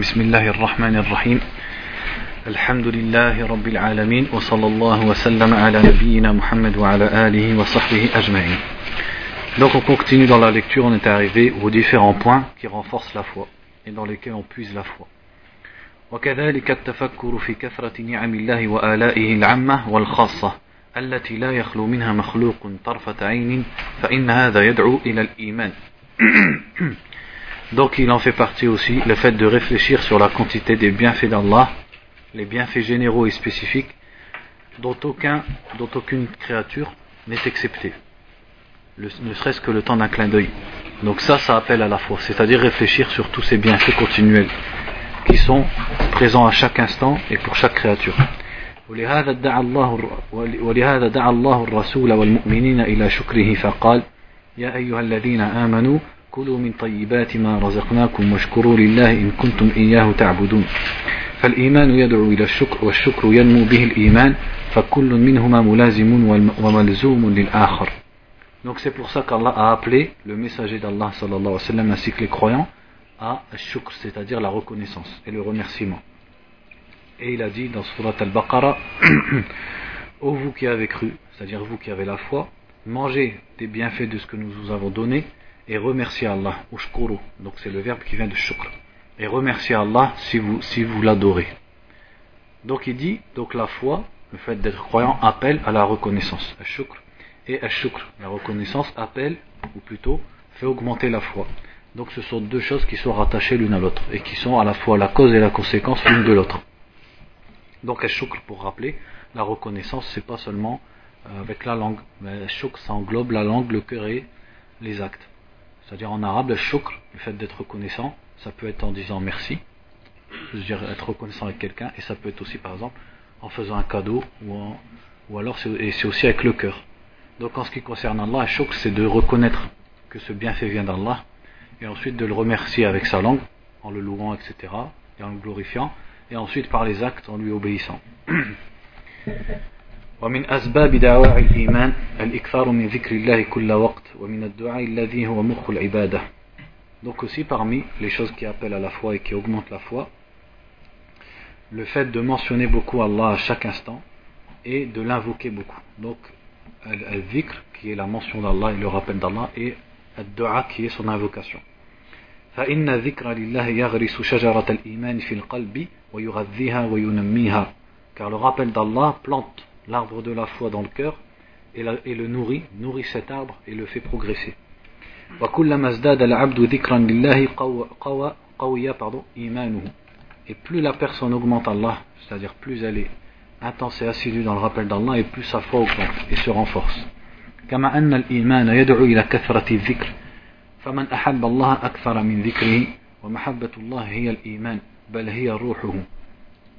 بسم الله الرحمن الرحيم. الحمد لله رب العالمين وصلى الله وسلم على نبينا محمد وعلى آله وصحبه أجمعين. Donc on continue dans la lecture, on est arrivé aux différents points qui renforcent la foi et dans lesquels on puise la foi. وكذلك التفكر في كثرة نعم الله وآلائه العامة والخاصة التي لا يخلو منها مخلوق طرفة عين فإن هذا يدعو إلى الإيمان. Donc il en fait partie aussi le fait de réfléchir sur la quantité des bienfaits d'Allah, les bienfaits généraux et spécifiques, dont, aucun, dont aucune créature n'est exceptée, ne serait-ce que le temps d'un clin d'œil. Donc ça, ça appelle à la foi, c'est-à-dire réfléchir sur tous ces bienfaits continuels qui sont présents à chaque instant et pour chaque créature. ولهذا دعا الله ولهذا دعا الله الرسول والمؤمنين إلى شكره فقال يا أيها الذين آمنوا كلوا من طيبات ما رزقناكم واشكروا لله إن كنتم إياه تعبدون فالإيمان يدعو إلى الشكر والشكر ينمو به الإيمان فكل منهما ملازم وملزوم للآخر Donc c'est pour ça qu'Allah a appelé le messager d'Allah sallallahu alayhi wa sallam ainsi que les croyants à shukr, c'est-à-dire la reconnaissance et le remerciement. Et il a dit dans Surat al-Baqarah Ô vous qui avez cru, c'est-à-dire vous qui avez la foi, mangez des bienfaits de ce que nous vous avons donné et remerciez Allah, ushkuru, donc c'est le verbe qui vient de shukr, et remerciez Allah si vous, l'adorez. Donc il dit, donc la foi, le fait d'être croyant appelle à la reconnaissance, shukr, et shukr, la reconnaissance appelle, ou plutôt fait augmenter la foi. Donc ce sont deux choses qui sont rattachées l'une à l'autre, et qui sont à la fois la cause et la conséquence l'une de l'autre. Donc shukr pour rappeler, la reconnaissance c'est pas seulement euh, avec la langue, mais shukr ça englobe la langue, le cœur et les actes. C'est-à-dire en arabe, le shukr, le fait d'être reconnaissant, ça peut être en disant merci, c'est-à-dire être reconnaissant avec quelqu'un, et ça peut être aussi par exemple en faisant un cadeau, ou, en, ou alors c'est, aussi avec le cœur. Donc en ce qui concerne Allah, shukr c'est de reconnaître que ce bienfait vient d'Allah, et ensuite de le remercier avec sa langue, en le louant, etc., et en le glorifiant, et ensuite par les actes en lui obéissant. ومن أسباب دعواء الإيمان الإكثار من ذكر الله كل وقت ومن الدعاء الذي هو مخ العبادة Donc aussi parmi les choses qui appellent à la foi et qui augmentent la foi, le fait de mentionner beaucoup Allah à chaque instant et de l'invoquer beaucoup. Donc al-dhikr qui est la mention d'Allah et le rappel d'Allah et al-dua qui est son invocation. فإن ذكر لله يغرس شجرة الإيمان في القلب ويغذيها وينميها car le rappel d'Allah plante l'arbre de la foi dans le cœur et, la, et, le nourrit, nourrit cet arbre et le fait progresser. Et plus la personne augmente Allah, c'est-à-dire plus elle est intense et assidue dans le rappel d'Allah, et plus sa foi augmente et se renforce. كما أن الإيمان يدعو إلى كثرة الذكر فمن أحب الله أكثر من ذكره ومحبة الله هي الإيمان بل هي روحه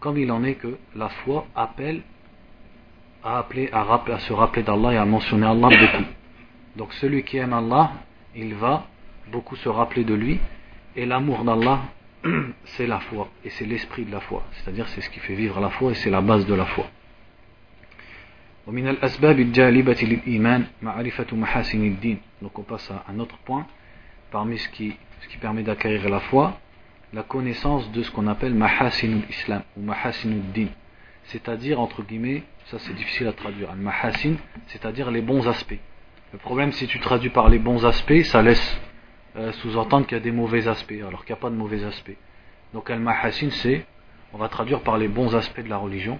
comme il en est que la foi appelle à, rappeler, à se rappeler d'Allah et à mentionner Allah beaucoup. Donc celui qui aime Allah, il va beaucoup se rappeler de lui. Et l'amour d'Allah, c'est la foi et c'est l'esprit de la foi. C'est-à-dire c'est ce qui fait vivre la foi et c'est la base de la foi. Donc on passe à un autre point parmi ce qui, ce qui permet d'acquérir la foi la connaissance de ce qu'on appelle mahasinul islam ou mahasinul din c'est-à-dire entre guillemets ça c'est difficile à traduire. Al mahasin c'est-à-dire les bons aspects. Le problème si tu traduis par les bons aspects ça laisse euh, sous-entendre qu'il y a des mauvais aspects alors qu'il n'y a pas de mauvais aspects. Donc al mahasin c'est on va traduire par les bons aspects de la religion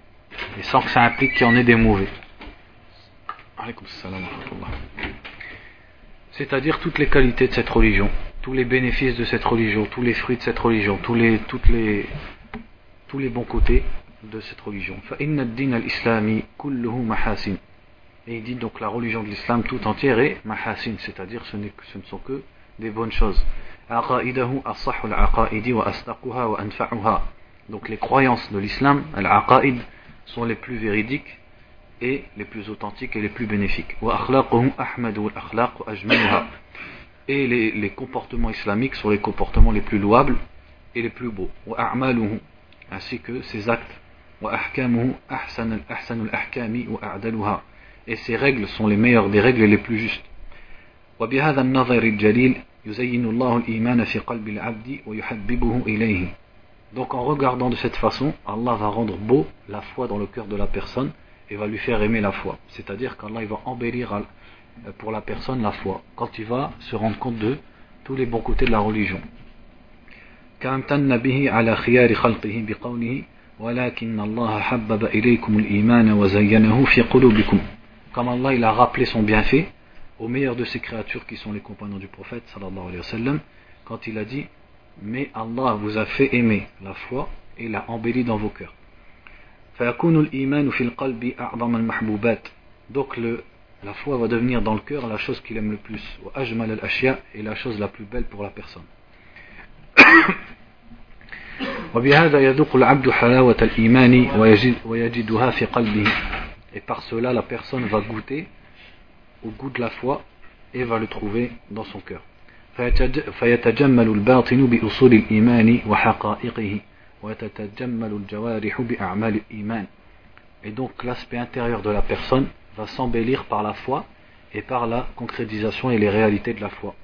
et sans que ça implique qu'il y en ait des mauvais. C'est-à-dire toutes les qualités de cette religion tous les bénéfices de cette religion, tous les fruits de cette religion, tous les, toutes les, tous les bons côtés de cette religion. Et il dit donc la religion de l'islam tout entière est mahasin, c'est-à-dire ce, ce ne sont que des bonnes choses. Donc les croyances de l'islam, al sont les plus véridiques et les plus authentiques et les plus bénéfiques. Et les, les, comportements islamiques sont les comportements les plus louables et les plus beaux. Ainsi que ses actes et ses règles sont les meilleures des règles et les plus justes وبهذا النظر الجليل يزين الله الإيمان في قلب العبد ويحببه إليه Donc en regardant de cette façon, Allah va rendre beau la foi dans le cœur de la personne et va lui faire aimer la foi. C'est-à-dire qu'Allah va embellir euh, pour la personne la foi quand il va se rendre compte de tous les bons côtés de la religion. comme Allah il a rappelé son bienfait au meilleur de ses créatures qui sont les compagnons du prophète sallallahu alayhi wa sallam quand il a dit mais Allah vous a fait aimer la foi et l'a embellie dans vos cœurs donc le, la foi va devenir dans le cœur la chose qu'il aime le plus. Et la chose la plus belle pour la personne et par cela la personne va goûter au goût de la foi et va le trouver dans son cœur فيتجمل الباطن بأصول الإيمان وحقائقه وتتجمل الجوارح بأعمال الإيمان Et donc l'aspect intérieur de la personne va s'embellir par la foi et par la concrétisation et les réalités de la foi.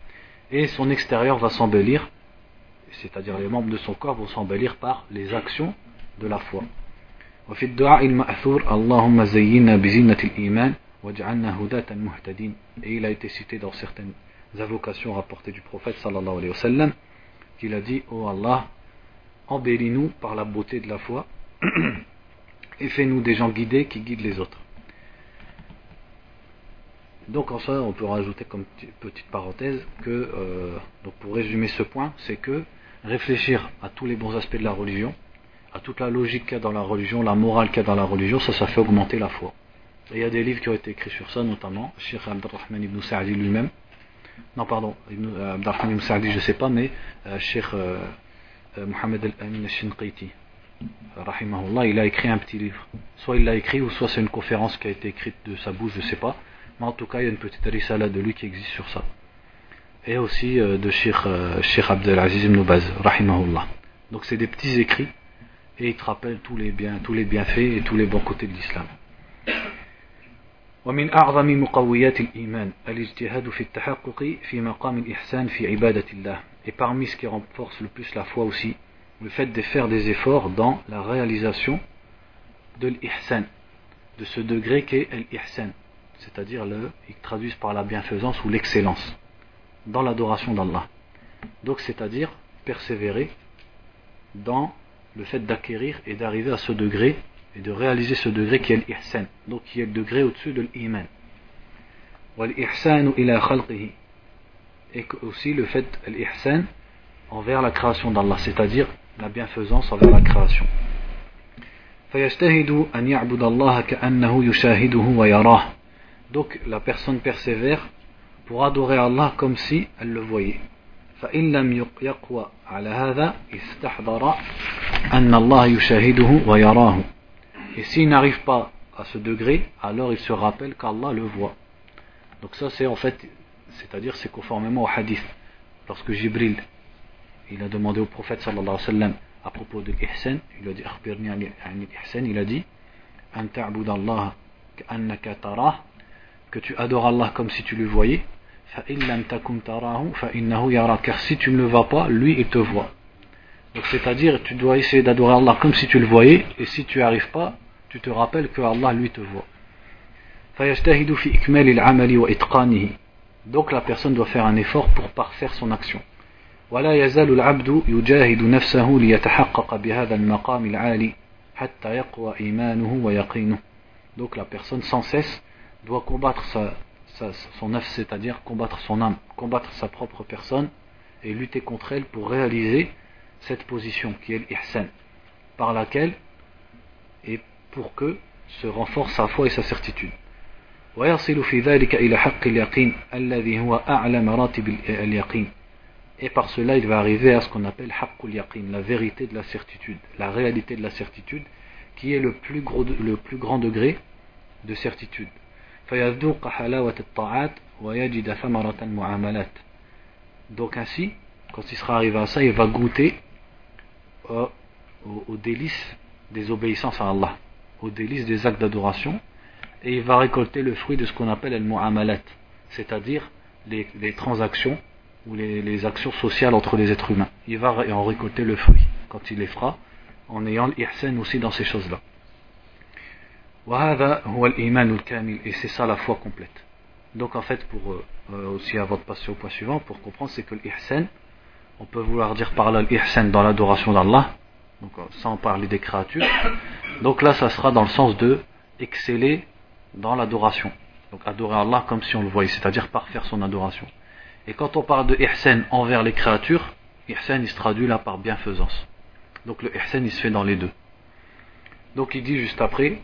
Et son extérieur va s'embellir, c'est-à-dire les membres de son corps vont s'embellir par les actions de la foi. وفي الدعاء المأثور اللهم زينا بزينة الإيمان واجعلنا هداة مهتدين et il a été cité dans certaines invocations rapportées du prophète sallallahu alayhi wa sallam qu'il a dit oh Allah embellis-nous par la beauté de la foi et fais-nous des gens guidés qui guident les autres donc en ça on peut rajouter comme petite parenthèse que euh, donc pour résumer ce point c'est que réfléchir à tous les bons aspects de la religion à toute la logique qu'il y a dans la religion la morale qu'il y a dans la religion ça ça fait augmenter la foi et il y a des livres qui ont été écrits sur ça notamment Sheikh Abdurrahman ibn Sa'di lui-même non pardon, euh, Abdelrahman ibn Sa'di je sais pas, mais euh, Cheikh euh, Mohamed Al-Amin Al-Shinqiti, rahimahullah, il a écrit un petit livre. Soit il l'a écrit, ou soit c'est une conférence qui a été écrite de sa bouche, je sais pas. Mais en tout cas, il y a une petite risala de lui qui existe sur ça Et aussi de Cheikh, Cheikh Abdelaziz ibn Baz, rahimahullah. Donc c'est des petits écrits, et il te rappelle tous les, biens, tous les bienfaits et tous les bons côtés de l'islam. ومن أعظم مقويات الإيمان الاجتهاد في التحقق في مقام الإحسان في عبادة الله et parmi ce qui renforce le plus la foi aussi le fait de faire des efforts dans la réalisation de l'ihsan de ce degré qu'est l'ihsan c'est-à-dire le ils traduisent par la bienfaisance ou l'excellence dans l'adoration d'Allah donc c'est-à-dire persévérer dans le fait d'acquérir et d'arriver à ce degré et de réaliser ce degré qui est l'ihsan, donc qui est le degré au-dessus de l'iman. Et aussi le fait l'ihsan envers la création d'Allah, c'est-à-dire la bienfaisance envers la création. Donc la personne persévère pour adorer Allah comme si elle le voyait. فإن لم يقوى على هذا استحضر أن الله يشاهده ويراه et s'il n'arrive pas à ce degré, alors il se rappelle qu'Allah le voit. Donc ça c'est en fait, c'est-à-dire c'est conformément au hadith. Lorsque Jibril, il a demandé au prophète sallallahu alayhi wa sallam à propos de l'ihsan, il a dit il a dit que tu adores Allah comme si tu le voyais car si tu ne le vois pas lui il te voit donc c'est-à-dire tu dois essayer d'adorer Allah comme si tu le voyais et si tu n'y arrives pas tu te rappelles que Allah lui te voit. Donc la personne doit faire un effort pour parfaire son action. ولا يزال العبد يجاهد نفسه ليتحقق بهذا المقام العالي حتى يقوى إيمانه ويقينه. Donc la personne sans cesse doit combattre sa, son œuf, c'est-à-dire combattre son âme, combattre sa propre personne et lutter contre elle pour réaliser cette position qui est l'ihsan, par laquelle et pour que se renforce sa foi et sa certitude. Et par cela, il va arriver à ce qu'on appelle haqqul la vérité de la certitude, la réalité de la certitude, qui est le plus, gros, le plus grand degré de certitude. Donc ainsi, quand il sera arrivé à ça, il va goûter aux délices des obéissances à Allah au délice des actes d'adoration et il va récolter le fruit de ce qu'on appelle c'est-à-dire les, transactions ou les actions sociales entre les êtres humains. il va en récolter le fruit quand il les fera en ayant l'ihsan aussi dans ces choses-là. Et c'est ça la foi complète. Donc en fait, pour euh, aussi avoir de passer au point suivant, pour comprendre, c'est que l'ihsan, on peut vouloir dire par là l'ihsan dans l'adoration d'Allah, donc euh, sans parler des créatures. Donc là, ça sera dans le sens de exceller dans l'adoration. Donc adorer Allah comme si on le voyait, c'est-à-dire par faire son adoration. Et quand on parle de ihsan envers les créatures, ihsan il se traduit là par bienfaisance. Donc le ihsan il se fait dans les deux. Donc il dit juste après,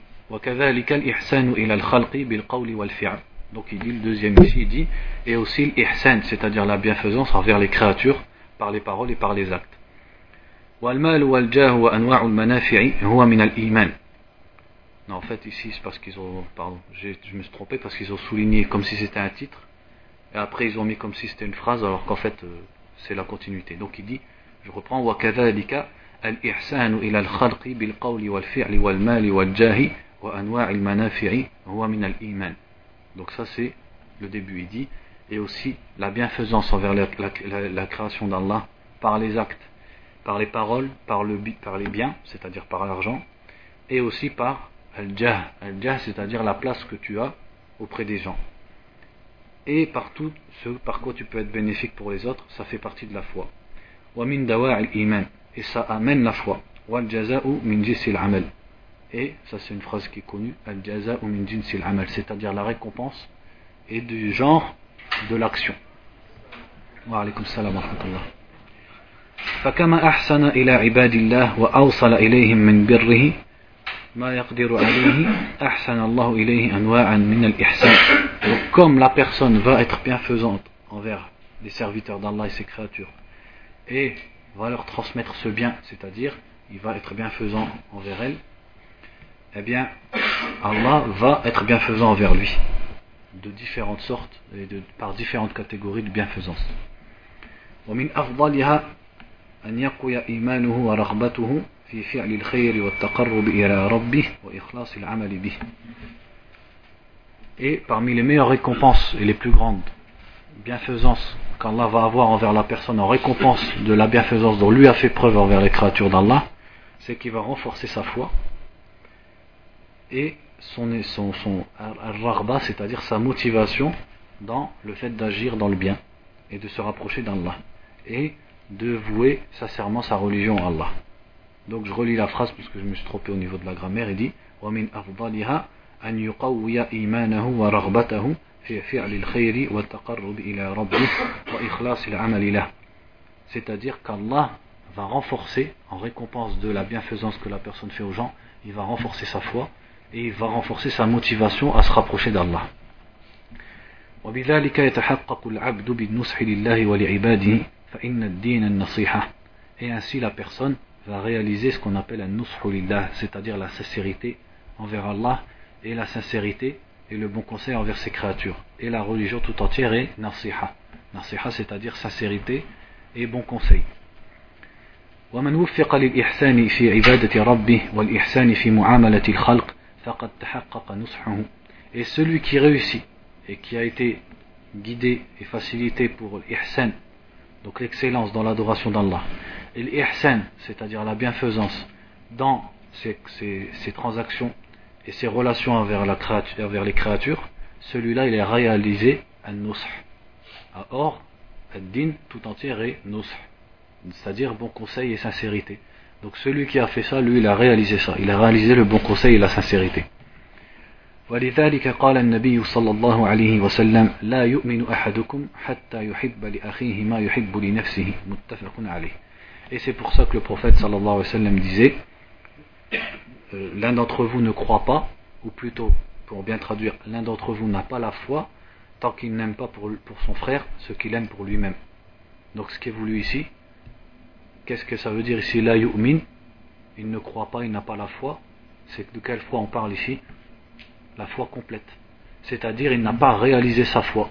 donc il dit le deuxième ici, il dit, et aussi l'ihsan, c'est-à-dire la bienfaisance envers les créatures par les paroles et par les actes. Non, en fait, ici, c'est parce qu'ils ont. Pardon, je me suis trompé parce qu'ils ont souligné comme si c'était un titre. Et après, ils ont mis comme si c'était une phrase, alors qu'en fait, euh, c'est la continuité. Donc, il dit, je reprends, وَكَذَلِكَ الْإِحْسَانُ إِلَى الْخَلْقِ بِالْقَوْلِ وَالْفِعْلِ وَالْمَالِ وَالْجَاهِ donc ça c'est le début, il dit, et aussi la bienfaisance envers la, création d'Allah par les actes, par les paroles, par, le, par les biens, c'est-à-dire par l'argent, et aussi par al-jah, al c'est-à-dire la place que tu as auprès des gens. Et par tout ce par quoi tu peux être bénéfique pour les autres, ça fait partie de la foi. Et ça amène la foi. min Et ça c'est une phrase qui est connue, c'est-à-dire la récompense et du genre de l'action. Wa alaykum salam wa rahmatullah. فكما أحسن إلى عباد الله وأوصل إليهم من بره comme la personne va être bienfaisante envers les serviteurs d'Allah et ses créatures et va leur transmettre ce bien, c'est-à-dire il va être bienfaisant envers elles, eh bien Allah va être bienfaisant envers lui de différentes sortes et par différentes catégories de bienfaisance. Et parmi les meilleures récompenses et les plus grandes bienfaisances qu'Allah va avoir envers la personne en récompense de la bienfaisance dont lui a fait preuve envers les créatures d'Allah, c'est qu'il va renforcer sa foi et son, son, son c'est-à-dire sa motivation dans le fait d'agir dans le bien et de se rapprocher d'Allah et de vouer sincèrement sa religion à Allah. Donc je relis la phrase parce que je me suis trompé au niveau de la grammaire. Il dit ومن أفضلها أن يقوي إيمانه ورغبته في فعل الخير والتقرب إلى ربه وإخلاص العمل له. C'est-à-dire qu'Allah va renforcer, en récompense de la bienfaisance que la personne fait aux gens, il va renforcer sa foi et il va renforcer sa motivation à se rapprocher d'Allah. وبذلك يتحقق العبد بالنصح لله ولعباده فإن الدين النصيحة. Et ainsi la personne va réaliser ce qu'on appelle un nus'hulillah, c'est-à-dire la sincérité envers Allah et la sincérité et le bon conseil envers ses créatures. Et la religion tout entière est nasiha. Nasiha, c'est-à-dire sincérité et bon conseil. ومن وفق للإحسان في عبادة ربه والإحسان في معاملة الخلق فقد تحقق نصحه et celui qui réussit et qui a été guidé et facilité pour l'ihsan donc l'excellence dans l'adoration d'Allah et l'ihsan, c'est-à-dire la bienfaisance dans ces, transactions et ses relations envers, les créatures, celui-là il est réalisé à nusr. Or, ad-din tout entier est nusr, c'est-à-dire bon conseil et sincérité. Donc celui qui a fait ça, lui, il a réalisé ça. Il a réalisé le bon conseil et la sincérité. ولذلك قال النبي صلى الله عليه وسلم لا يؤمن أحدكم حتى يحب لأخيه ما يحب لنفسه متفق عليه et c'est pour ça que le prophète sallallahu alayhi wa sallam disait euh, L'un d'entre vous ne croit pas, ou plutôt, pour bien traduire, l'un d'entre vous n'a pas la foi tant qu'il n'aime pas pour, pour son frère ce qu'il aime pour lui-même. Donc ce qui est voulu ici, qu'est-ce que ça veut dire ici La yu'min, il ne croit pas, il n'a pas la foi. C'est de quelle foi on parle ici? La foi complète. C'est-à-dire, il n'a pas réalisé sa foi.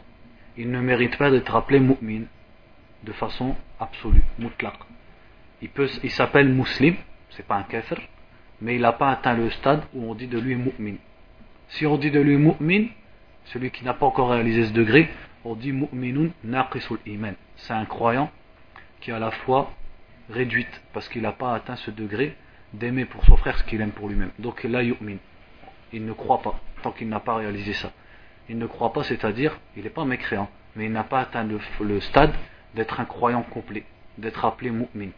Il ne mérite pas d'être appelé mu'min de façon absolue, mutlaq il, il s'appelle muslim, c'est pas un kafir, mais il n'a pas atteint le stade où on dit de lui mu'min. Si on dit de lui mu'min, celui qui n'a pas encore réalisé ce degré, on dit mu'minun naqisul iman. C'est un croyant qui a la foi réduite parce qu'il n'a pas atteint ce degré d'aimer pour son frère ce qu'il aime pour lui-même. Donc là, yu'min. Il ne croit pas tant qu'il n'a pas réalisé ça. Il ne croit pas, c'est-à-dire, il n'est pas mécréant, mais il n'a pas atteint le, stade d'être un croyant complet, d'être appelé mu'min.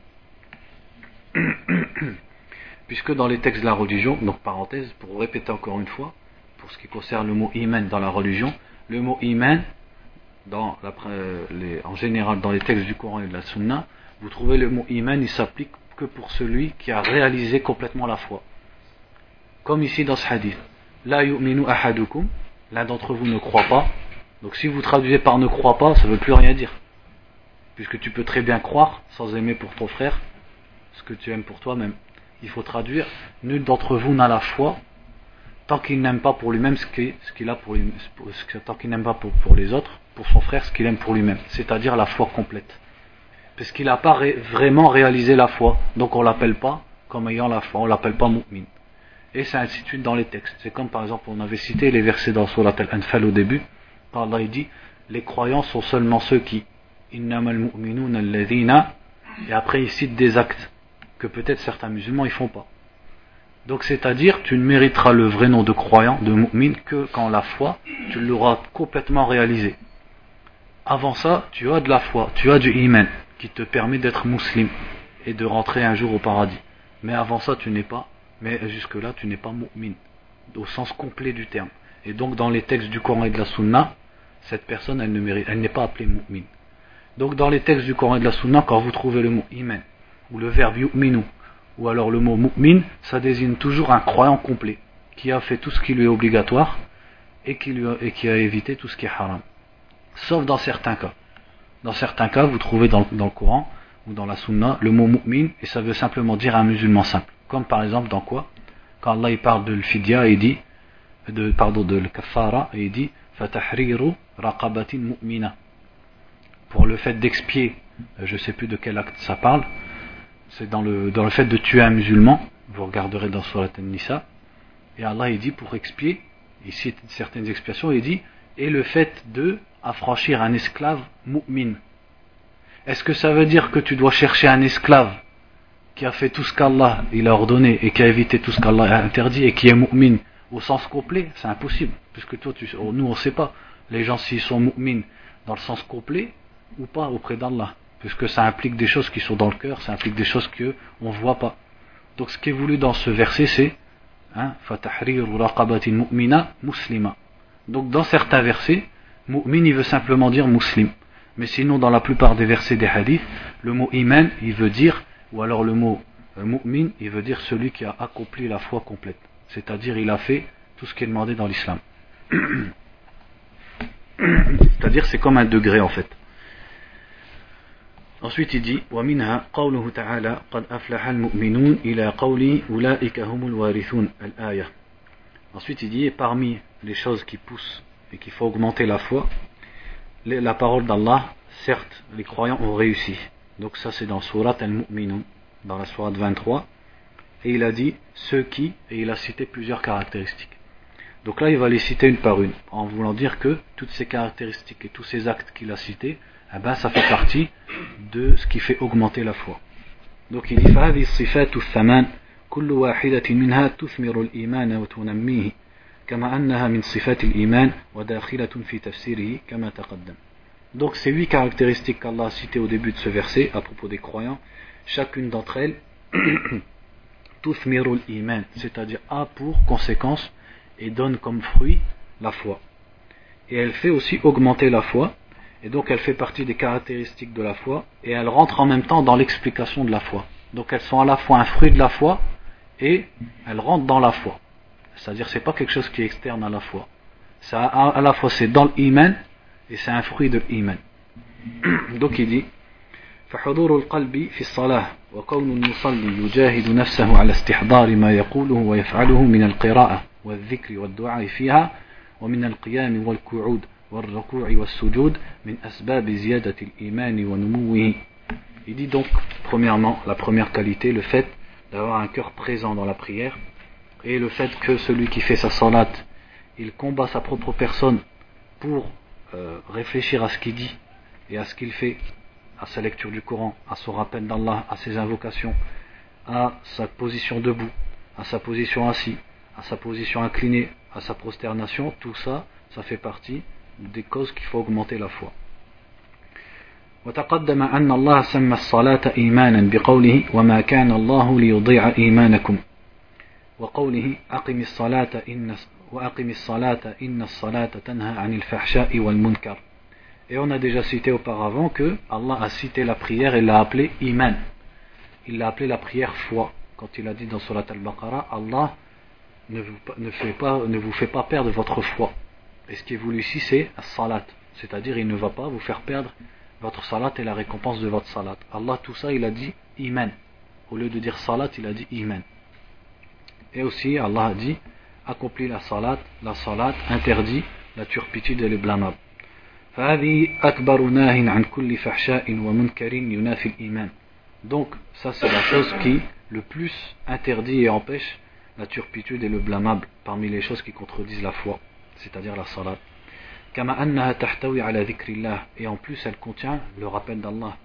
Puisque dans les textes de la religion, donc parenthèse, pour répéter encore une fois, pour ce qui concerne le mot iman dans la religion, le mot iman, les, en général dans les textes du Coran et de la Sunna, vous trouvez le mot iman, il s'applique que pour celui qui a réalisé complètement la foi. Comme ici dans ce hadith. La ahadukum, l'un d'entre vous ne croit pas. Donc si vous traduisez par ne croit pas, ça ne veut plus rien dire. Puisque tu peux très bien croire sans aimer pour ton frère ce que tu aimes pour toi-même. Il faut traduire nul d'entre vous n'a la foi tant qu'il n'aime pas pour lui-même ce qu'il a pour lui, tant qu'il n'aime pas pour, les autres, pour son frère ce qu'il aime pour lui-même, c'est-à-dire la foi complète. Parce qu'il n'a pas vraiment réalisé la foi, donc on l'appelle pas comme ayant la foi, on l'appelle pas mu'min. Et de suite dans les textes. C'est comme par exemple, on avait cité les versets dans Surat al-Anfal au début, quand Allah dit Les croyants sont seulement ceux qui. Et après, il cite des actes que peut-être certains musulmans ils font pas. Donc c'est-à-dire, tu ne mériteras le vrai nom de croyant, de mu'min, que quand la foi, tu l'auras complètement réalisé. Avant ça, tu as de la foi, tu as du iman, qui te permet d'être musulman et de rentrer un jour au paradis. Mais avant ça, tu n'es pas, mais jusque-là, tu n'es pas mu'min, au sens complet du terme. Et donc, dans les textes du Coran et de la Sunna, cette personne, elle ne mérite, elle n'est pas appelée mu'min. Donc, dans les textes du Coran et de la Sunna, quand vous trouvez le mot iman, ou le verbe yu'minu, ou alors le mot mu'min, ça désigne toujours un croyant complet, qui a fait tout ce qui lui est obligatoire et qui a évité tout ce qui est haram. Sauf dans certains cas. Dans certains cas, vous trouvez dans, le Coran ou dans la Sunna le mot mu'min et ça veut simplement dire un musulman simple. Comme par exemple dans quoi? Quand Allah parle de l'fidya et dit, de, pardon, de l'kafara et il dit fatahriru raqabatin mu'mina. Pour le fait d'expier, je ne sais plus de quel acte ça parle, c'est dans le, dans le fait de tuer un musulman, vous regarderez dans Surat An-Nisa, et Allah dit pour expier, il cite certaines expiations, il dit, et le fait de affranchir un esclave mu'min. Est-ce que ça veut dire que tu dois chercher un esclave qui a fait tout ce qu'Allah il a ordonné et qui a évité tout ce qu'Allah a interdit et qui est mu'min au sens complet? C'est impossible, puisque toi, tu, nous on ne sait pas les gens s'ils sont mu'min dans le sens complet ou pas auprès d'Allah puisque ça implique des choses qui sont dans le cœur, ça implique des choses qu'on ne voit pas. Donc ce qui est voulu dans ce verset, c'est hein, mu'mina muslima. Donc dans certains versets, mu'min il veut simplement dire muslim. Mais sinon dans la plupart des versets des hadiths, le mot iman il veut dire, ou alors le mot euh, mu'min il veut dire celui qui a accompli la foi complète. C'est-à-dire il a fait tout ce qui est demandé dans l'islam. C'est-à-dire c'est comme un degré en fait. Ensuite il dit ومنها قوله تعالى قد أفلح المؤمنون إلى قول أولئك هم الوارثون الآية Ensuite il dit et parmi les choses qui poussent et qui font augmenter la foi la parole d'Allah certes les croyants ont réussi. Donc ça c'est dans Surat al-Mu'minun dans la Surat 23 et il a dit ceux qui et il a cité plusieurs caractéristiques. Donc là il va les citer une par une en voulant dire que toutes ces caractéristiques et tous ces actes qu'il a cités eh ben, ça fait partie de ce qui fait augmenter la foi. Donc il dit فهذه الصفات الثمان كل واحدة منها تثمر الإيمان وتنميه كما أنها من صفات الإيمان وداخلة في تفسيره كما تقدم. Donc ces huit caractéristiques qu'Allah a citées au début de ce verset à propos des croyants, chacune d'entre elles tuthmirul iman, c'est-à-dire a pour conséquence et donne comme fruit la foi. Et elle fait aussi augmenter la foi et donc elle fait partie des caractéristiques de la foi, et elle rentre en même temps dans l'explication de la foi. Donc elles sont à la fois un fruit de la foi, et elles rentrent dans la foi. C'est-à-dire c'est pas quelque chose qui est externe à la foi. Ça, à la fois c'est dans l'iman, et c'est un fruit de l'iman. donc il dit, فحضور القلب في الصلاة وكون المصلي يجاهد نفسه على استحضار ما يقوله ويفعله من القراءة والذكر والدعاء فيها ومن القيام والقعود il dit donc, premièrement, la première qualité, le fait d'avoir un cœur présent dans la prière, et le fait que celui qui fait sa salat, il combat sa propre personne pour euh, réfléchir à ce qu'il dit et à ce qu'il fait à sa lecture du Coran, à son rappel d'Allah, à ses invocations, à sa position debout, à sa position assis, à sa position inclinée, à sa prosternation, tout ça, ça fait partie des causes qu'il faut augmenter la foi. وتقدم أن الله سمى الصلاة إيمانا بقوله وما كان الله ليضيع إيمانكم وقوله أقم الصلاة إن وأقم الصلاة إن الصلاة تنهى عن الفحشاء والمنكر Et on a déjà cité auparavant que Allah a cité la prière et l'a appelée iman. Il l'a appelée la prière foi. Quand il a dit dans Surat al-Baqarah, Allah ne vous, ne, fait pas, ne vous fait pas perdre votre foi. Et ce qui est voulu ici, c'est salat. C'est-à-dire, il ne va pas vous faire perdre votre salat et la récompense de votre salat. Allah, tout ça, il a dit iman. Au lieu de dire salat, il a dit iman. Et aussi, Allah a dit accomplit la salat, la salat interdit la turpitude et le blâmable. Donc, ça c'est la chose qui le plus interdit et empêche la turpitude et le blâmable parmi les choses qui contredisent la foi, c'est-à-dire la salat. Et en plus, elle contient le rappel d'Allah.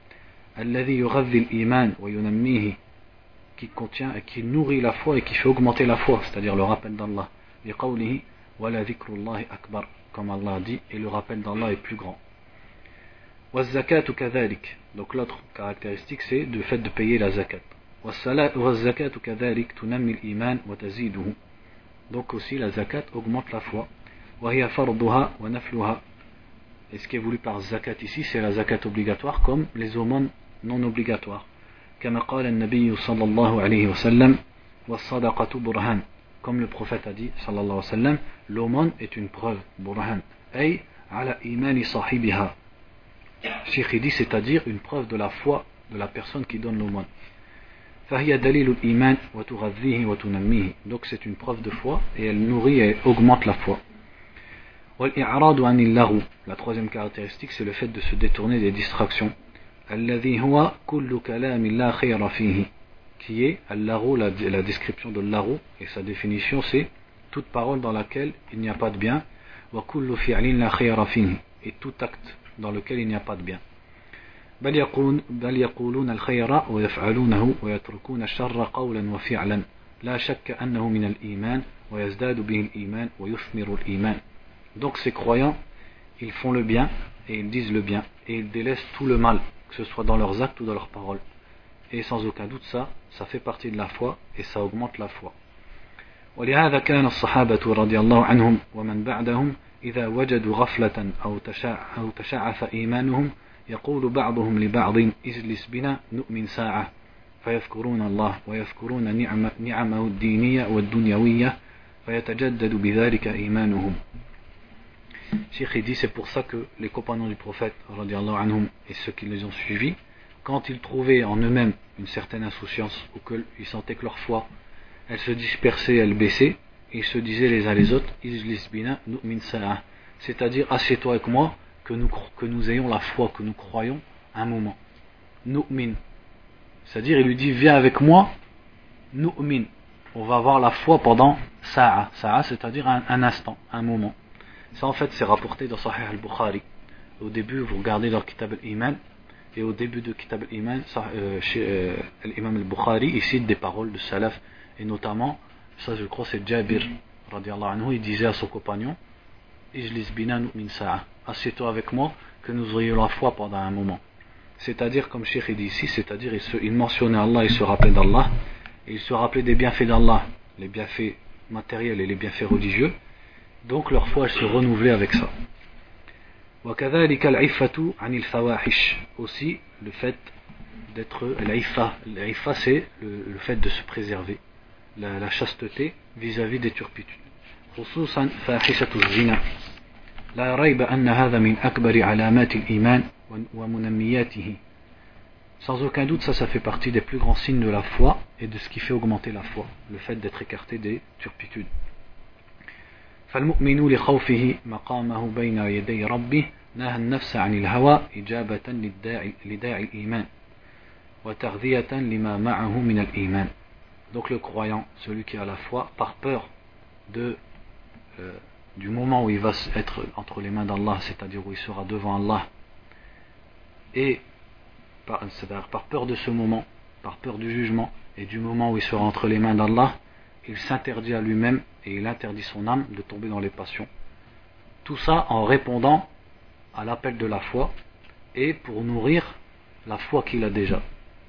Qui contient et qui nourrit la foi et qui fait augmenter la foi, c'est-à-dire le rappel d'Allah. Comme Allah dit, et le rappel d'Allah est plus grand. Donc l'autre caractéristique, c'est le fait de payer la zakat. Donc aussi la zakat augmente la foi. Et ce qui est voulu par zakat ici, c'est la zakat obligatoire comme les aumônes non obligatoires. كما قال النبي صلى الله عليه وسلم والصدقة برهان comme le prophète a dit صلى الله عليه وسلم l'aumône est une preuve burhan أي على إيمان صاحبها Cheikh dit c'est-à-dire une preuve de la foi de la personne qui donne l'aumône فهي دليل الإيمان وتغذيه وتنميه donc c'est une preuve de foi et elle nourrit et augmente la foi والإعراض عن اللغو la troisième caractéristique c'est le fait de se détourner des distractions الذي هو كل كلام لا خير فيه qui est al-laro, la, la, description de l'aro et sa définition c'est toute parole dans laquelle il n'y a pas de bien wa kullu fi'lin la khayra fihi et tout acte dans lequel il n'y a pas de bien بل يقولون بل يقولون الخير ويفعلونه ويتركون الشر قولا وفعلا لا شك أنه من الإيمان ويزداد به الإيمان ويثمر الإيمان donc ces croyants ils font le bien et ils disent le bien et ils délaissent tout le mal Que ce soit dans leurs actes ou dans leurs paroles. Et sans aucun doute ça, ça fait partie de la foi et ça augmente la foi. ولهذا كان الصحابة رضي الله عنهم ومن بعدهم إذا وجدوا غفلة أو, تشع أو تشعث إيمانهم يقول بعضهم لبعض اجلس بنا نؤمن ساعة فيذكرون الله ويذكرون نعم نعمه الدينية والدنيوية فيتجدد بذلك إيمانهم Cheikh dit c'est pour ça que les compagnons du prophète anhum, et ceux qui les ont suivis, quand ils trouvaient en eux-mêmes une certaine insouciance ou qu'ils sentaient que leur foi, elle se dispersait, elle baissait, ils se disaient les uns les autres, c'est-à-dire assieds-toi avec moi, que nous, ayons la foi, que nous croyons un moment. C'est-à-dire il lui dit viens avec moi, nu'min. On va avoir la foi pendant sa'a. Sa'a c'est-à-dire un instant, un moment. Ça, en fait, c'est rapporté dans Sahih al-Bukhari. Au début, vous regardez dans Kitab al-Iman, et au début de Kitab al-Iman, euh, chez euh, l'imam al-Bukhari, il cite des paroles de Salaf, et notamment, ça je crois c'est Jabir, anhu, il disait à son compagnon, Ijlis binan min sa'a, assieds-toi avec moi, que nous aurions la foi pendant un moment. C'est-à-dire, comme Cheikh dit ici, c'est-à-dire, il, il mentionnait Allah, il se rappelait d'Allah, et il se rappelait des bienfaits d'Allah, les bienfaits matériels et les bienfaits religieux, donc leur foi se renouvelait avec ça. Aussi le fait d'être l'aifa. L'aifa c'est le, le, fait de se préserver, la, la chasteté vis-à-vis des turpitudes. خصوصا فاحشة الزنا لا ريب أن هذا من أكبر علامات الإيمان ومنمياته Sans aucun doute, ça, ça fait partie des plus grands signes de la foi et de ce qui fait augmenter la foi, le fait d'être écarté des turpitudes. فالمؤمن لخوفه مقامه بين يدي ربه نهى النفس عن الهوى إجابة للداعي لداعي الإيمان وتغذية لما معه من الإيمان Donc le croyant, celui qui a la foi, par peur de, euh, du moment où il va être entre les mains d'Allah, c'est-à-dire où il sera devant Allah, et par, par peur de ce moment, par peur du jugement et du moment où il sera entre les mains d'Allah, il s'interdit à lui-même et il interdit son âme de tomber dans les passions. Tout ça en répondant à l'appel de la foi et pour nourrir la foi qu'il a déjà.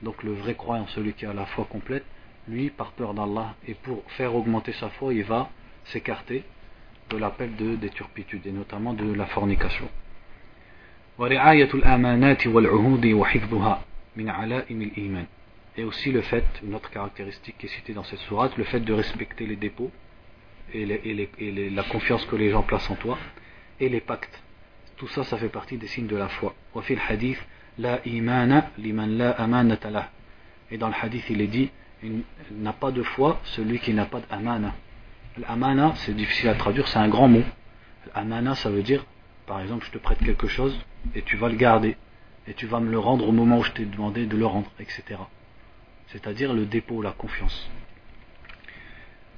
Donc le vrai croyant, celui qui a la foi complète, lui, par peur d'Allah et pour faire augmenter sa foi, il va s'écarter de l'appel de, des turpitudes et notamment de la fornication. Et aussi le fait, une autre caractéristique qui est citée dans cette sourate, le fait de respecter les dépôts et, la confiance que les gens placent en toi et les pactes. Tout ça, ça fait partie des signes de la foi. Et dans le hadith, il est dit, il n'a pas de foi celui qui n'a pas d'amana. L'amana, c'est difficile à traduire, c'est un grand mot. L'amana, ça veut dire, par exemple, je te prête quelque chose et tu vas le garder et tu vas me le rendre au moment où je t'ai demandé de le rendre, etc. C'est-à-dire le dépôt, la confiance.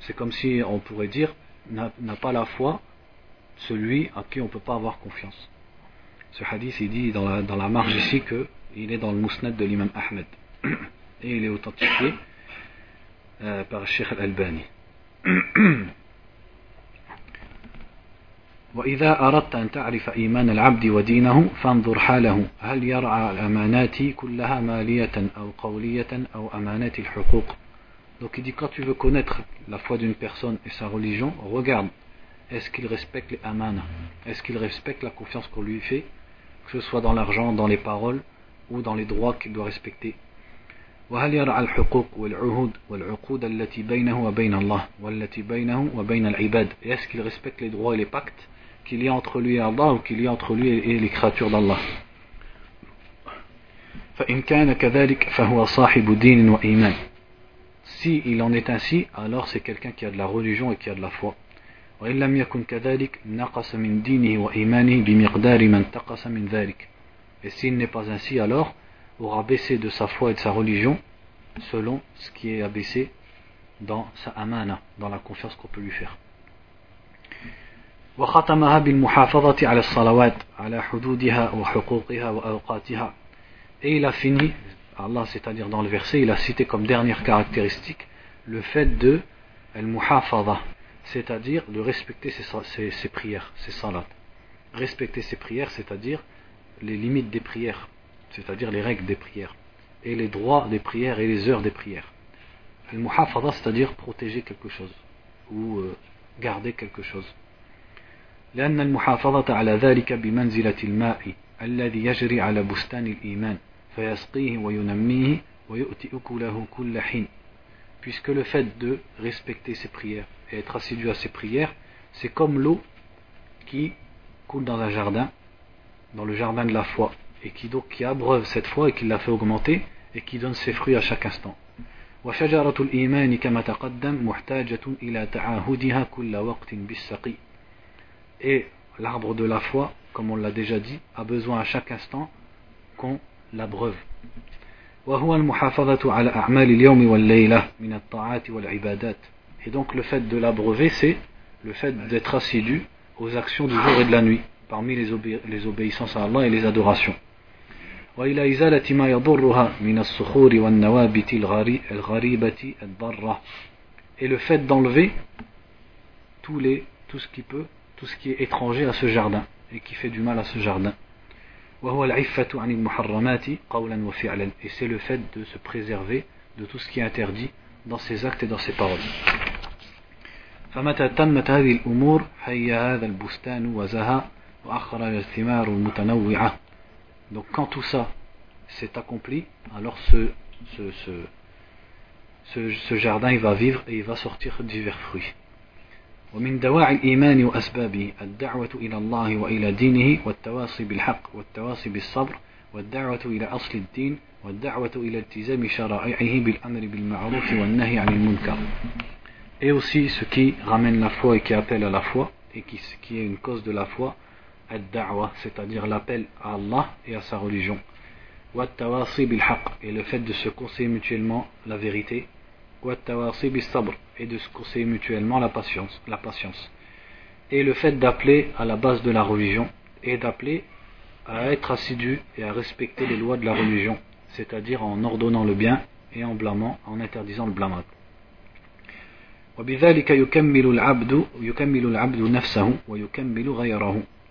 C'est comme si on pourrait dire n'a pas la foi celui à qui on ne peut pas avoir confiance. Ce hadith, il dit dans la, dans la marge ici qu'il est dans le mousnad de l'imam Ahmed. Et il est authentifié euh, par Sheikh Al-Albani. وإذا أردت أن تعرف إيمان العبد ودينه فانظر حاله هل يرعى الأمانات كلها مالية أو قولية أو أمانات الحقوق Donc il dit quand tu veux connaître la foi d'une personne et sa religion, regarde, est-ce qu'il respecte les amana Est-ce qu'il respecte la confiance qu'on lui fait, que ce soit dans l'argent, dans les paroles ou dans les droits qu'il doit respecter وهل يرعى الحقوق والعهود والعقود التي بينه وبين الله والتي بينه وبين العباد Et est-ce qu'il respecte les droits et les pactes qu'il y a entre lui et Allah ou qu'il y a entre lui et les créatures d'Allah فإن كان كذلك فهو صاحب دين وإيمان Si il en est ainsi, alors c'est quelqu'un qui a de la religion et qui a de la foi. وإن لم يكن كذلك نقص من دينه وإيمانه بمقدار من تقص من ذلك. Et s'il n'est pas ainsi, alors aura baissé de sa foi et de sa religion selon ce qui est abaissé dans sa amana, dans la confiance qu'on peut lui faire. وختمها بالمحافظة على الصلوات على حدودها وحقوقها وأوقاتها et il a fini Allah c'est-à-dire dans le verset il a cité comme dernière caractéristique le fait de al-muhafadha c'est-à-dire de respecter ses, ses, ses prières ses salats respecter ses prières c'est-à-dire les limites des prières c'est-à-dire les règles des prières, et les droits des prières et les heures des prières. Al-muhafadha, c'est-à-dire protéger quelque chose, ou euh, garder quelque chose. لأن المحافظة على ذلك بمنزلة الماء الذي يجري على بستان الإيمان فيسقيه وينميه ويؤتي أكله كل حين puisque le fait de respecter ses prières et être assidu à ses prières c'est comme l'eau qui coule dans un jardin dans le jardin de la foi et qui donc qui abreuve cette foi et qui l'a fait augmenter et qui donne ses fruits à chaque instant. Et l'arbre de la foi, comme on l'a déjà dit, a besoin à chaque instant qu'on l'abreuve. Et donc le fait de l'abreuver, c'est le fait d'être assidu aux actions du jour et de la nuit, parmi les, les obéissances à Allah et les adorations. وإلى إزالة ما يضرها من الصخور والنوابت الغريبة الضارة et le fait d'enlever tout, les, tout ce qui peut tout ce qui est étranger à ce jardin et qui fait du mal à ce jardin et c'est le fait de se préserver de tout ce qui est interdit dans ses actes et dans ses paroles فمتى تمت هذه الأمور هيا هذا البستان وزهى وأخرج الثمار المتنوعة Donc quand tout ça s'est accompli, alors ce, ce, ce, ce, ce jardin il va vivre et il va sortir divers fruits. ومن دواعي الإيمان وأسبابه الدعوة إلى الله وإلى دينه والتواصي بالحق والتواصي بالصبر والدعوة إلى أصل الدين والدعوة إلى التزام شرائعه بالأمر بالمعروف والنهي عن المنكر Et aussi ce qui ramène la foi et qui appelle à la foi et qui, qui est une cause de la foi ad-da'wa, c'est-à-dire l'appel à Allah et à sa religion. et le fait de se conseiller mutuellement la vérité. Et de se conseiller mutuellement la patience, la patience. Et le fait d'appeler à la base de la religion et d'appeler à être assidu et à respecter les lois de la religion, c'est-à-dire en ordonnant le bien et en blâmant, en interdisant le blâmable.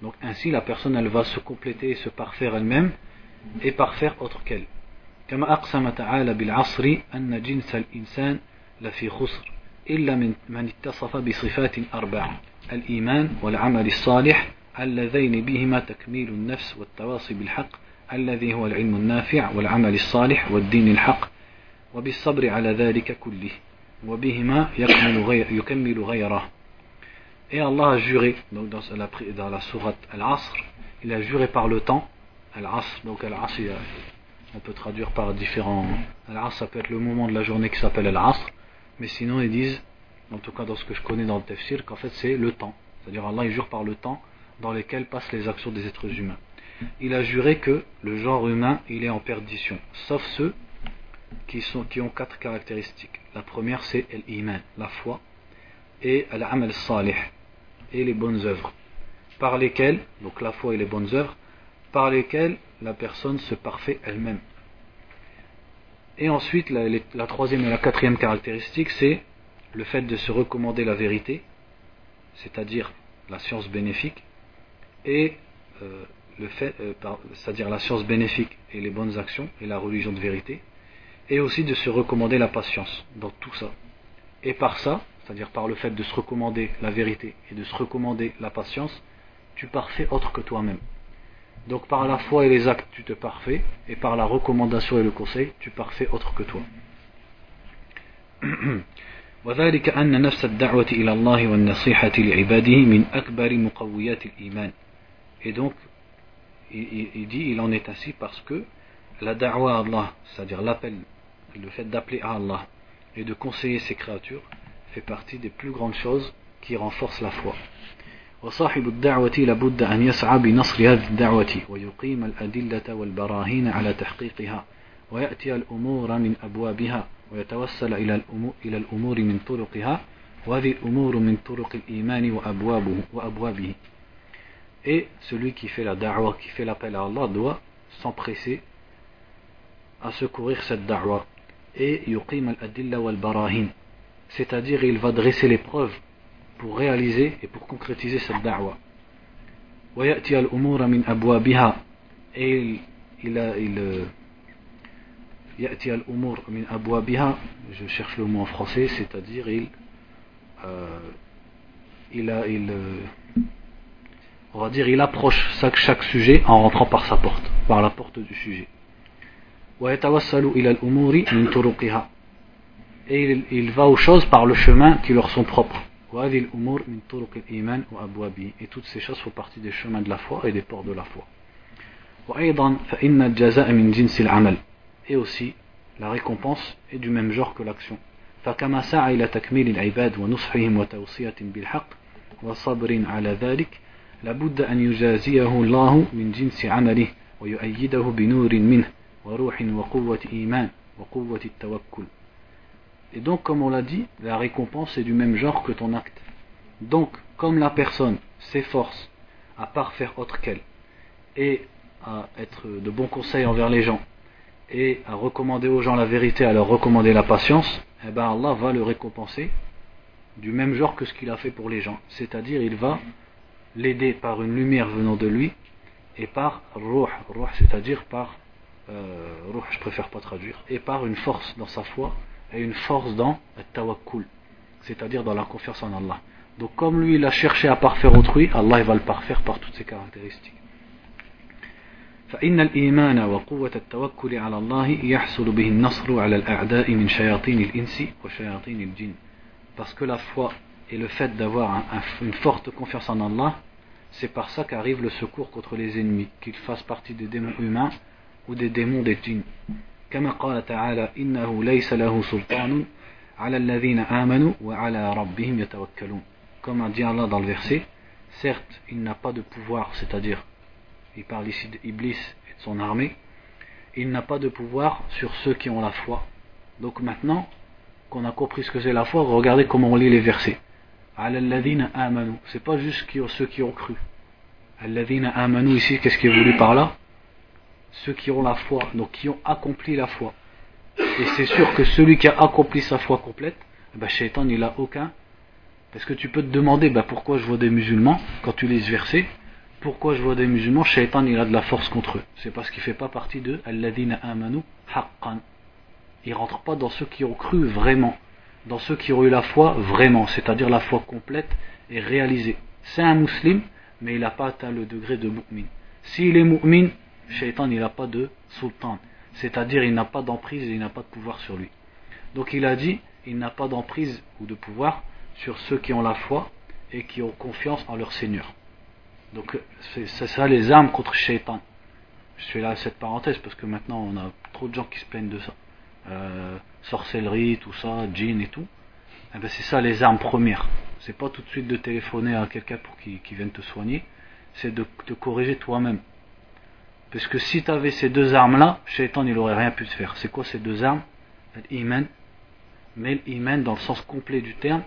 Donc ainsi la personne va se compléter et se parfaire elle-même et parfaire autre qu'elle. كما أقسم تعالى بالعصر أن جنس الإنسان لفي خسر إلا من, من اتصف بصفات أربع الإيمان والعمل الصالح اللذين بهما تكميل النفس والتواصي بالحق الذي هو العلم النافع والعمل الصالح والدين الحق وبالصبر على ذلك كله وبهما يكمل, غير يكمل غيره. Et Allah a juré, donc dans la, dans la sourate Al-Asr, il a juré par le temps, Al-Asr, donc Al-Asr, on peut traduire par différents. Al-Asr, ça peut être le moment de la journée qui s'appelle Al-Asr, mais sinon ils disent, en tout cas dans ce que je connais dans le tafsir, qu'en fait c'est le temps. C'est-à-dire Allah il jure par le temps dans lequel passent les actions des êtres humains. Il a juré que le genre humain il est en perdition, sauf ceux qui, sont, qui ont quatre caractéristiques. La première c'est l'iman, la foi, et l'amal salih, et les bonnes œuvres, par lesquelles, donc la foi et les bonnes œuvres, par lesquelles la personne se parfait elle-même. Et ensuite, la, troisième et la quatrième caractéristique, c'est le fait de se recommander la vérité, c'est-à-dire la science bénéfique, et euh, le fait, euh, c'est-à-dire la science bénéfique et les bonnes actions et la religion de vérité, et aussi de se recommander la patience dans tout ça. Et par ça, c'est-à-dire par le fait de se recommander la vérité et de se recommander la patience, tu parfais autre que toi-même. Donc par la foi et les actes, tu te parfais, et par la recommandation et le conseil, tu parfais autre que toi. وذلك أن نفس الدعوة إلى الله والنصيحة لعباده من أكبر مقويات الإيمان. Et donc, il, il dit, il en est ainsi parce que la da'wa à Allah, c'est-à-dire l'appel, le fait d'appeler à Allah et de conseiller ses créatures, fait partie des plus grandes choses qui renforcent la foi. وصاحب الدعوة لابد أن يسعى بنصر هذه الدعوة ويقيم الأدلة والبراهين على تحقيقها ويأتي الأمور من أبوابها ويتوسل إلى الأمور, إلى الأمور من طرقها وهذه الأمور من طرق الإيمان وأبوابه, وأبوابه Et celui qui fait la da'wah, qui fait l'appel à Allah, doit s'empresser à secourir cette da'wah. Et yuqim al-adilla wal-barahin. C'est-à-dire, il va dresser les preuves pour réaliser et pour concrétiser cette da'wa. Et il, il, a, il euh, je cherche le mot en français, c'est-à-dire il, euh, il a, il, euh, on va dire, il approche chaque, chaque sujet en rentrant par sa porte, par la porte du sujet. Et il, il va aux choses par le chemin qui leur sont propres. Et toutes ces choses font partie des chemins de la foi et des ports de la foi. Et aussi, la récompense est du même genre que l'action. فكما سعى إلى تكميل العباد ونصحهم وتوصية بالحق وصبر على ذلك لابد أن يجازيه الله من جنس عمله ويؤيده بنور منه وروح وقوة إيمان وقوة التوكل et donc, comme on l'a dit, la récompense est du même genre que ton acte. Donc, comme la personne s'efforce à parfaire autre qu'elle, et à être de bons conseils envers les gens, et à recommander aux gens la vérité, à leur recommander la patience, eh ben Allah va le récompenser du même genre que ce qu'il a fait pour les gens. C'est-à-dire, il va l'aider par une lumière venant de lui, et par ruh, ruh c'est-à-dire par, euh, ruh, je préfère pas traduire, et par une force dans sa foi, et une force dans le tawakkul, c'est-à-dire dans la confiance en Allah. Donc comme lui il a cherché à parfaire autrui, Allah il va le parfaire par toutes ses caractéristiques. فإن الإيمان وقوة التوكل على الله يحصل به النصر على الأعداء من شياطين الإنس وشياطين الجن. Parce que la foi et le fait d'avoir un, un, une forte confiance en Allah, c'est par ça qu'arrive le secours contre les ennemis, qu'ils fassent partie des démons humains ou des démons des djinns. كما قال تعالى إنه ليس له سلطان على الذين آمنوا وعلى ربهم يتوكلون comme a dit Allah dans le verset certes il n'a pas de pouvoir c'est-à-dire il parle ici d'Iblis et de son armée il n'a pas de pouvoir sur ceux qui ont la foi donc maintenant qu'on a compris ce que c'est la foi regardez comment on lit les versets على الذين آمنوا c'est pas juste ceux qui ont cru الذين آمنوا ici qu'est-ce qui est voulu par là Ceux qui ont la foi, donc qui ont accompli la foi. Et c'est sûr que celui qui a accompli sa foi complète, bah, Shaitan il a aucun. Parce que tu peux te demander bah, pourquoi je vois des musulmans, quand tu lis ce verset, pourquoi je vois des musulmans, Shaitan il a de la force contre eux. C'est parce qu'il ne fait pas partie de Alladina amanu haqqan. Il rentre pas dans ceux qui ont cru vraiment, dans ceux qui ont eu la foi vraiment, c'est-à-dire la foi complète et réalisée. C'est un musulman, mais il n'a pas atteint le degré de mu'min. S'il est mu'min, Shaitan il n'a pas de sultan, c'est-à-dire il n'a pas d'emprise et il n'a pas de pouvoir sur lui. Donc il a dit, il n'a pas d'emprise ou de pouvoir sur ceux qui ont la foi et qui ont confiance en leur Seigneur. Donc c'est ça les armes contre Shaitan. Je fais là cette parenthèse parce que maintenant on a trop de gens qui se plaignent de ça. Euh, sorcellerie, tout ça, djinn et tout. Eh ben c'est ça les armes premières. C'est pas tout de suite de téléphoner à quelqu'un pour qu'il vienne te soigner, c'est de te corriger toi-même. Parce que si tu avais ces deux armes-là, Shaitan il aurait rien pu te faire. C'est quoi ces deux armes? L'iman, mais l'iman dans le sens complet du terme,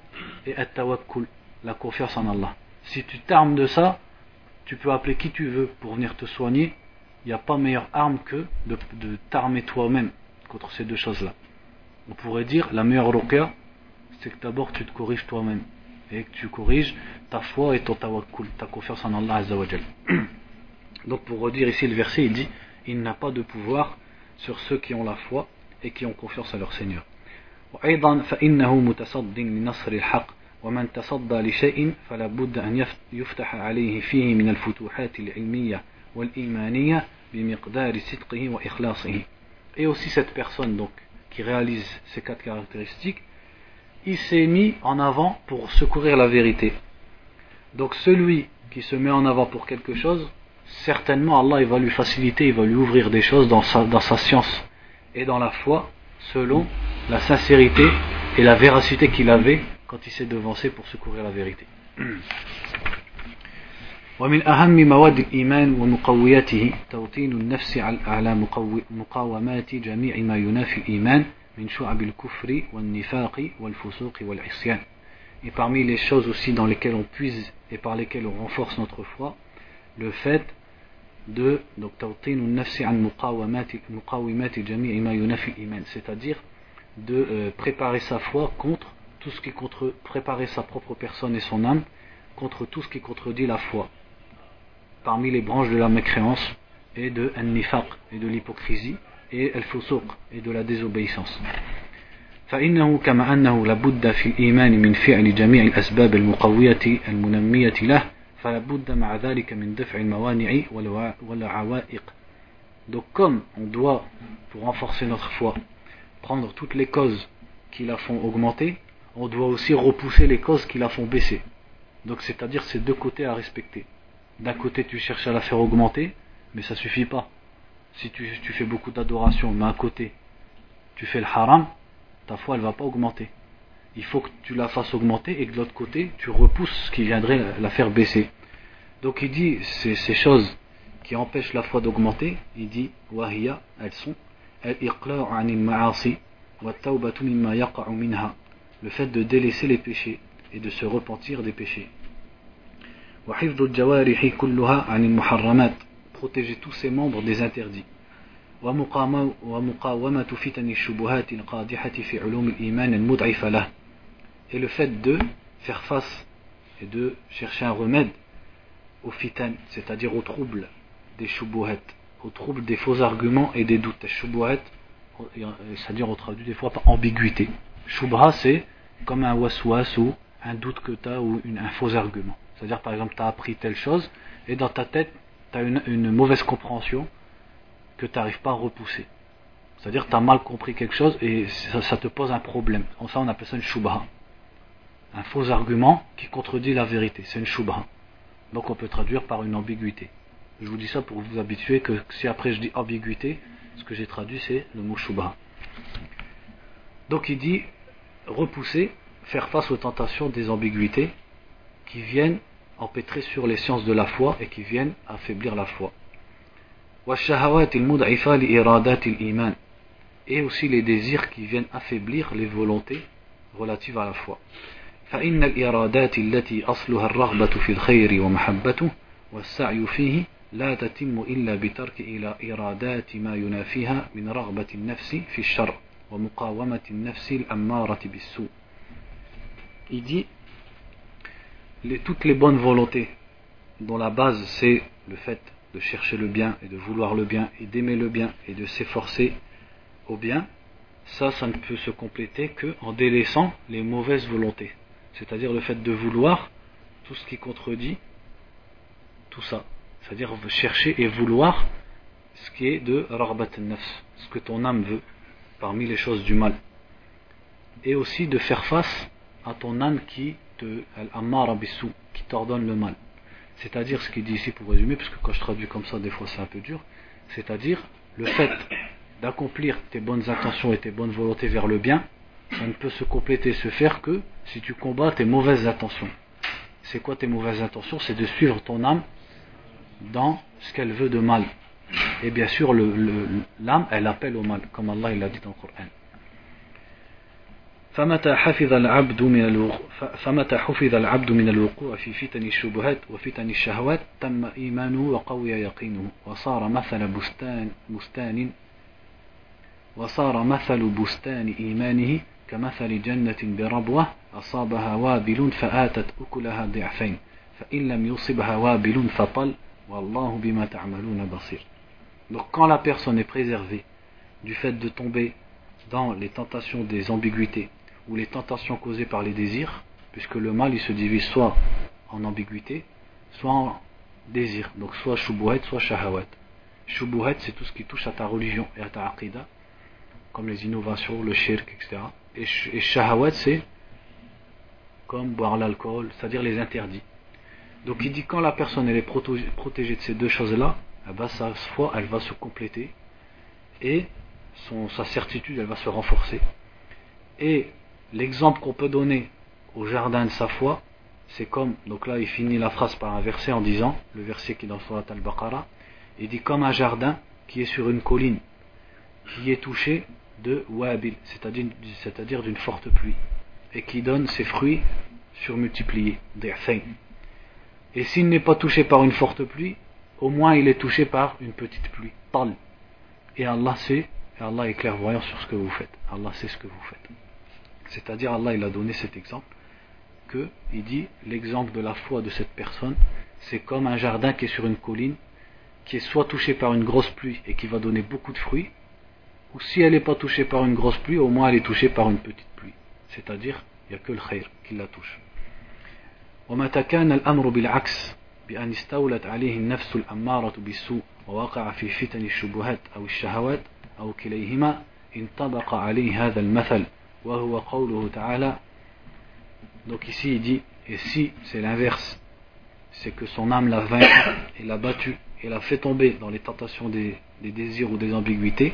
et at-tawakkul, la confiance en Allah. Si tu t'armes de ça, tu peux appeler qui tu veux pour venir te soigner. Il n'y a pas meilleure arme que de, t'armer toi-même contre ces deux choses-là. On pourrait dire la meilleure ruqya, c'est que d'abord tu te corriges toi-même et que tu corriges ta foi et ton tawakkul, ta confiance en Allah. Donc pour redire ici le verset, il dit il n'a pas de pouvoir sur ceux qui ont la foi et qui ont confiance à leur Seigneur. وأيضا فإنه متصد لنصر الحق ومن تصدى لشيء فلا بد أن يفتح عليه فيه من الفتوحات العلمية والإيمانية بمقدار صدقه وإخلاصه Et aussi cette personne donc qui réalise ces quatre caractéristiques, il s'est mis en avant pour secourir la vérité. Donc celui qui se met en avant pour quelque chose, certainement Allah il va lui faciliter, il va lui ouvrir des choses dans sa, dans sa science et dans la foi selon la sincérité et la véracité qu'il avait quand il s'est devancé pour secourir la vérité. ومن أهم مواد الإيمان ومقوياته توطين النفس على مقاومات جميع ما ينافي الإيمان من شعب الكفر والنفاق والفسوق والعصيان. Et parmi les choses aussi dans lesquelles on puise et par lesquelles on renforce notre foi, le fait de donc c'est-à-dire de euh, préparer sa foi contre tout ce qui contre préparer sa propre personne et son âme contre tout ce qui contredit la foi parmi les branches de la mécréance et de an-nifaq et de l'hypocrisie et al-fusuq et de la désobéissance فإنه كما أنه لابد في الإيمان من فعل جميع الأسباب المقوية المنمية له donc comme on doit, pour renforcer notre foi, prendre toutes les causes qui la font augmenter, on doit aussi repousser les causes qui la font baisser. Donc c'est-à-dire ces deux côtés à respecter. D'un côté tu cherches à la faire augmenter, mais ça suffit pas. Si tu, tu fais beaucoup d'adoration, mais à côté tu fais le haram, ta foi elle va pas augmenter il faut que tu la fasses augmenter et que de l'autre côté, tu repousses ce qui viendrait la faire baisser. Donc il dit, ces, ces choses qui empêchent la foi d'augmenter, il dit, wahiya, elles sont, le fait de délaisser les péchés et de se repentir des péchés. protéger tous ses membres des interdits. ومقاومة فتن الشبهات القادحة في علوم الإيمان المضعفة له et le fait de faire face et de chercher un remède au fitan, c'est-à-dire aux troubles des shubuhat, aux troubles des faux arguments et des doutes. Shubuhat, c'est-à-dire on traduit des fois par ambiguïté. Shubha, c'est comme un waswas ou un doute que tu as ou un faux argument. C'est-à-dire par exemple tu as appris telle chose et dans ta tête tu as une, mauvaise compréhension que tu n'arrives pas à repousser. C'est-à-dire tu as mal compris quelque chose et ça, te pose un problème. En ça on appelle ça une shubha un faux argument qui contredit la vérité. C'est une shubha. Donc on peut traduire par une ambiguïté. Je vous dis ça pour vous habituer que si après je dis ambiguïté, ce que j'ai traduit c'est le mot shubha. Donc il dit repousser, faire face aux tentations des ambiguïtés qui viennent empêtrer sur les sciences de la foi et qui viennent affaiblir la foi. Et aussi les désirs qui viennent affaiblir les volontés relatives à la foi. فإن الإرادات التي أصلها الرغبة في الخير ومحبته والسعي فيه لا تتم إلا بترك إلى إرادات ما ينافيها من رغبة النفس في الشر ومقاومة النفس الأمارة بالسوء Il dit les, toutes les bonnes volontés dont la base c'est le fait de chercher le bien et de vouloir le bien et d'aimer le bien et de s'efforcer au bien, ça, ça ne peut se compléter qu'en délaissant les mauvaises volontés. C'est-à-dire le fait de vouloir tout ce qui contredit tout ça. C'est-à-dire chercher et vouloir ce qui est de raghbat nafs, ce que ton âme veut, parmi les choses du mal. Et aussi de faire face à ton âme qui te, qui t'ordonne le mal. C'est-à-dire ce qu'il dit ici pour résumer, parce que quand je traduis comme ça, des fois c'est un peu dur, c'est-à-dire le fait d'accomplir tes bonnes intentions et tes bonnes volontés vers le bien, ça ne peut se compléter, se faire que si tu combats tes mauvaises intentions. C'est quoi tes mauvaises intentions C'est de suivre ton âme dans ce qu'elle veut de mal. Et bien sûr, l'âme, elle appelle au mal, comme Allah il l'a dit dans le Coran. فمتى حفظ العبد من فمتى حفظ العبد من الوقوع في فتن الشبهات وفتن الشهوات تم إيمانه وقوي يقينه وصار مثل بستان بستان وصار مثل بستان إيمانه كمثل جنة بربوة أصابها وابل فآتت أكلها ضعفين فإن لم يصبها وابل فطل والله بما تعملون بصير Donc quand la personne est préservée du fait de tomber dans les tentations des ambiguïtés ou les tentations causées par les désirs, puisque le mal il se divise soit en ambiguïté, soit en désir, donc soit shubuhet, soit shahawat. Shubuhet c'est tout ce qui touche à ta religion et à ta aqidah, comme les innovations, le shirk, etc. Et, et c'est comme boire l'alcool, c'est-à-dire les interdits. Donc il dit quand la personne est protégée de ces deux choses-là, eh sa foi elle va se compléter et sa certitude elle va se renforcer. Et l'exemple qu'on peut donner au jardin de sa foi, c'est comme, donc là il finit la phrase par un verset en disant, le verset qui est dans Surat al-Baqarah, il dit comme un jardin qui est sur une colline, qui est touché de wabil, c'est-à-dire d'une forte pluie, et qui donne ses fruits surmultipliés, et s'il n'est pas touché par une forte pluie, au moins il est touché par une petite pluie, tal. Et Allah sait, et Allah est clairvoyant sur ce que vous faites. Allah sait ce que vous faites. C'est-à-dire Allah il a donné cet exemple que il dit l'exemple de la foi de cette personne c'est comme un jardin qui est sur une colline qui est soit touché par une grosse pluie et qui va donner beaucoup de fruits ou si elle n'est pas touchée par une grosse pluie au moins elle est touchée par une petite pluie c'est-à-dire il n'y a que le khair qui la touche ومتى كان الأمر بالعكس بأن استولت عليه النفس الأمارة بالسوء ووقع في فتن الشبهات أو الشهوات أو كليهما انطبق عليه هذا المثل donc ici il dit et si c'est l'inverse c'est que son âme l'a vaincu et l'a battu et l'a fait tomber dans les tentations des, désirs ou des ambiguïtés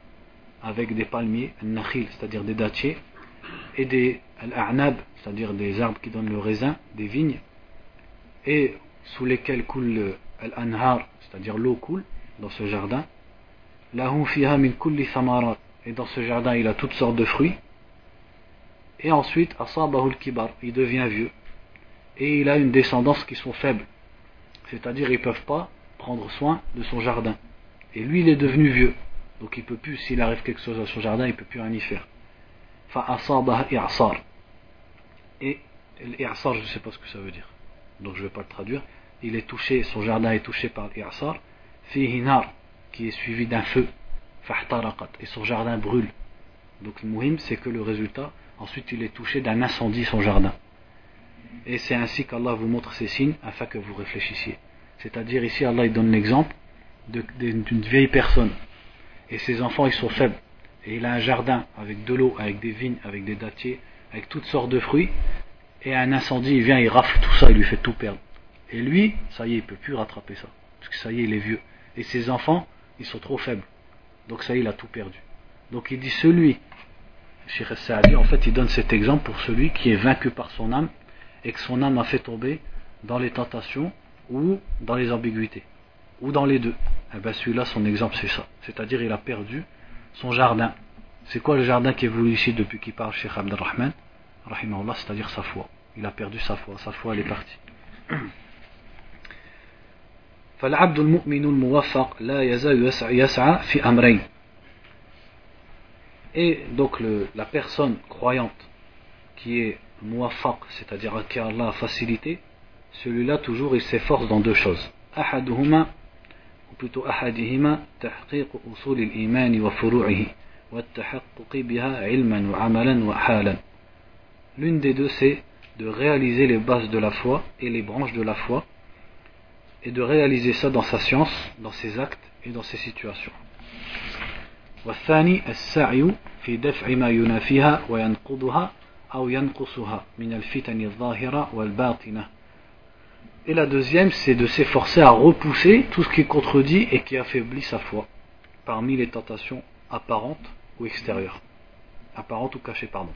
avec des palmiers, nakhil, c'est-à-dire des dattiers, et des al-a'nab, c'est-à-dire des arbres qui donnent le raisin, des vignes, et sous lesquels coule al-anhar, c'est-à-dire l'eau coule dans ce jardin, lahum fiha min kulli thamarat, et dans ce jardin il a toutes sortes de fruits, et ensuite asabahul kibar, il devient vieux. Et il a une descendance qui sont faibles. C'est-à-dire ils ne peuvent pas prendre soin de son jardin. Et lui il est devenu vieux donc il peut plus s'il arrive quelque chose à son jardin il peut plus rien y faire. Et l''i'sar je ne sais pas ce que ça veut dire. Donc je ne vais pas le traduire. Il est touché son jardin est touché par l'i'sar. Fihi nar qui est suivi d'un feu. Et son jardin brûle. Donc le muhim c'est que le résultat Ensuite, il est touché d'un incendie son jardin. Et c'est ainsi qu'Allah vous montre ces signes afin que vous réfléchissiez. C'est-à-dire ici, Allah il donne l'exemple d'une vieille personne. Et ses enfants, ils sont faibles. Et il a un jardin avec de l'eau, avec des vignes, avec des dattiers, avec toutes sortes de fruits. Et un incendie, il vient, il rafle tout ça, il lui fait tout perdre. Et lui, ça y est, il peut plus rattraper ça. Parce que ça y est, il est vieux. Et ses enfants, ils sont trop faibles. donc ça il a tout perdu. Donc il dit celui, Cheikh Saadi, en fait il donne cet exemple pour celui qui est vaincu par son âme et que son âme a fait tomber dans les tentations ou dans les ambiguïtés, ou dans les deux. Et eh bien celui-là, son exemple c'est ça. C'est-à-dire il a perdu son jardin. C'est quoi le jardin qui est voulu ici depuis qu'il parle Cheikh Abdelrahman c'est-à-dire sa foi. Il a perdu sa foi, sa foi elle est partie. فالعبد المؤمن الموفق لا يزال يسعى في أمرين et donc le, la personne croyante qui est muwafaq, c'est-à-dire à qui Allah a facilité, celui-là toujours il s'efforce dans deux choses. أحدهما plutôt أحدهما تحقيق أصول الإيمان وفروعه والتحقق بها علما وعملا وحالا. L'une des deux c'est de réaliser les bases de la foi et les branches de la foi et de réaliser ça dans sa science, dans ses actes et dans ses situations. والثاني السعي في دفع ما ينافيها وينقضها أو ينقصها من الفتن الظاهرة والباطنة Et la deuxième, c'est de s'efforcer à repousser tout ce qui contredit et qui affaiblit sa foi, parmi les tentations apparentes ou extérieures. Apparentes ou cachées, pardon.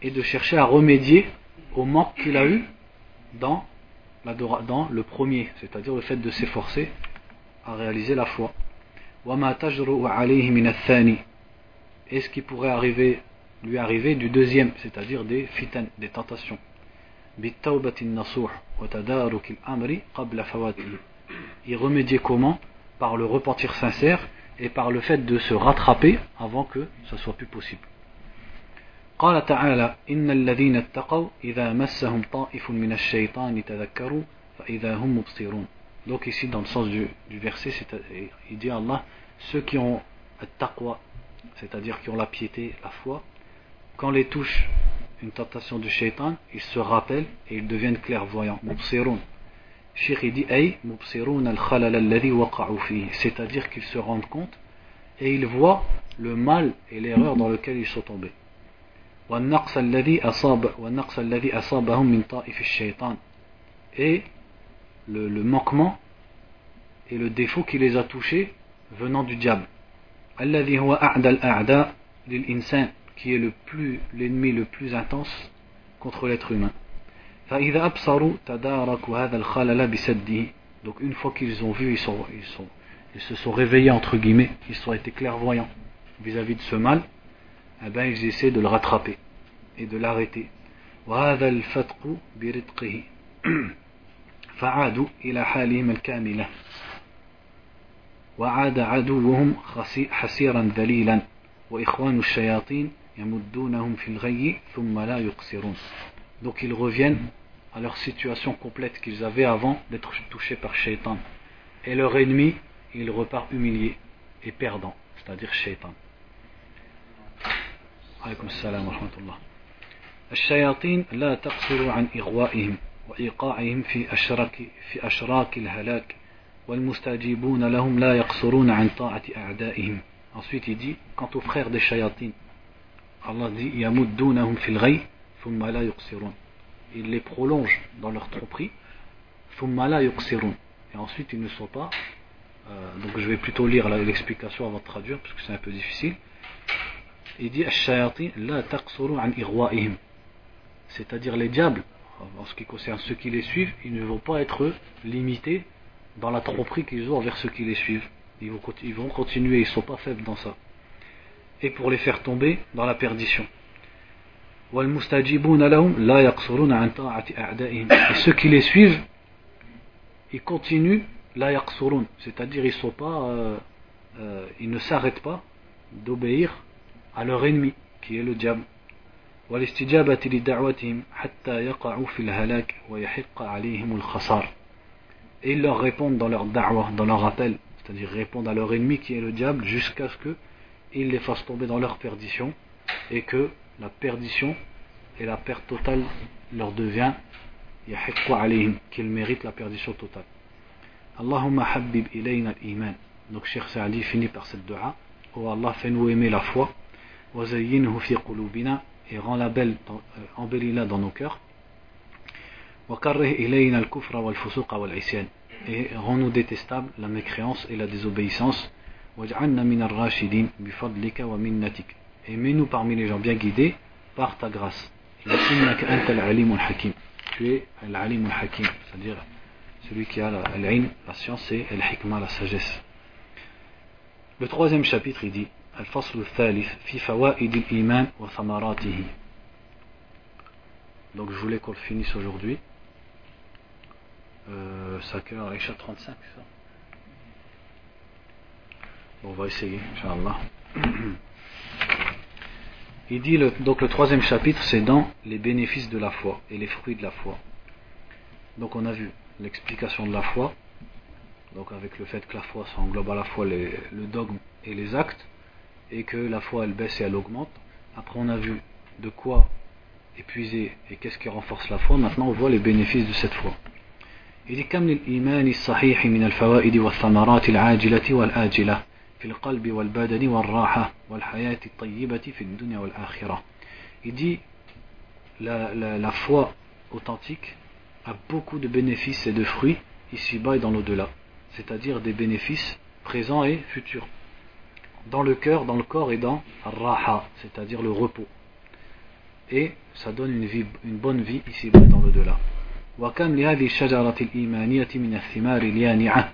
Et de chercher à remédier au manque qu'il a eu dans, dans le premier, c'est-à-dire le fait de s'efforcer à réaliser la foi. Et ce qui pourrait arriver lui arriver du deuxième, c'est-à-dire des fitan, des tentations. Y remédier comment Par le repentir sincère et par le fait de se rattraper avant que ce soit plus possible. قال تعالى إن الذين اتقوا إذا مسهم طائف من الشيطان تذكروا فإذا هم مبصرون donc ici dans le sens du, du verset il dit Allah ceux qui ont taqwa c'est-à-dire qui ont la piété la foi quand les touche une tentation du shaitan, ils se rappellent et ils deviennent clairvoyants. C'est-à-dire qu'ils se rendent compte et ils voient le mal et l'erreur dans lequel ils sont tombés. Et le, le manquement et le défaut qui les a touchés venant du diable الذي هو أعدى الأعداء للإنسان qui est le plus l'ennemi le plus intense contre l'être humain فإذا أبصروا تداركوا هذا الخلل بسده donc une fois qu'ils ont vu ils sont, ils sont ils se sont réveillés entre guillemets ils ont été clairvoyants vis-à-vis -vis de ce mal eh ben, ils essaient de le rattraper et de l'arrêter. وهذا الفتق برتقه فعادوا إلى حالهم الكاملة وعاد عدوهم حسيرا ذليلا وإخوان الشياطين يمدونهم في الغي ثم لا يقصرون donc ils reviennent à leur situation complète qu'ils avaient avant d'être touchés par Shaitan et leur ennemi il repart humilié et perdant c'est-à-dire Shaitan عليكم السلام ورحمة الله الشياطين لا تقصر عن إغوائهم وإيقاعهم في أشراك في أشراك الهلاك والمستجيبون لهم لا يقصرون عن طاعة أعدائهم Ensuite il dit quant aux frères des shayatin Allah dit Il les prolonge dans leur tromperie, Et ensuite ils ne sont pas. Euh, donc je vais plutôt lire l'explication avant de traduire parce que c'est un peu difficile. Il dit. C'est-à-dire les diables, en ce qui concerne ceux qui les suivent, ils ne vont pas être limités dans la tromperie qu'ils ont envers ceux qui les suivent. Ils vont, ils vont continuer, ils ne sont pas faibles dans ça et pour les faire tomber dans la perdition. Et ceux qui les suivent, ils continuent c'est-à-dire euh, euh, ils ne s'arrêtent pas d'obéir à leur ennemi, qui est le diable. Et ils leur répondent dans leur da'wah, dans leur appel, c'est-à-dire répondent à leur ennemi qui est le diable jusqu'à ce que qu'ils les fassent tomber dans leur perdition et que la perdition et la perte totale leur devient يحق عليهم qu'ils méritent la perdition totale اللهم حبب إلينا الإيمان donc Cheikh Saadi finit par cette dua oh Allah fais-nous aimer la foi وزينه في قلوبنا et rend la belle, embellis-la dans nos cœurs وكره إلينا الكفر والفسوق والعصيان et rends-nous détestables la mécréance et la désobéissance. Et mets-nous parmi les gens bien guidés par ta grâce. Tu es l'alim al-hakim, c'est-à-dire celui qui a la, la science et al-hikmah, la sagesse. Le troisième chapitre, il dit الفصل الثالث في فوائد الإيمان وثمراته Donc je voulais qu'on le finisse aujourd'hui. Euh, 5 heures, Aïcha 35, ça bon, On va essayer, Inch'Allah. Il dit donc le troisième chapitre, c'est dans les bénéfices de la foi et les fruits de la foi. Donc on a vu l'explication de la foi, donc avec le fait que la foi ça englobe à la fois les, le dogme et les actes, et que la foi elle baisse et elle augmente. Après on a vu de quoi épuiser et qu'est-ce qui renforce la foi. Maintenant on voit les bénéfices de cette foi. Il dit كم للإيمان الصحيح من الفوائد والثمرات العاجلة والآجلة في القلب والبدن والراحة والحياة الطيبة في الدنيا والآخرة. Il dit la, la, la foi authentique a beaucoup de bénéfices et de fruits ici-bas et dans l'au-delà, c'est-à-dire des bénéfices présents et futurs, dans le cœur, dans le corps et dans raha, c'est-à-dire le repos. Et ça donne une, vie, une bonne vie ici-bas et dans l'au-delà. وكم لهذه الشجرة الإيمانية من الثمار اليانعة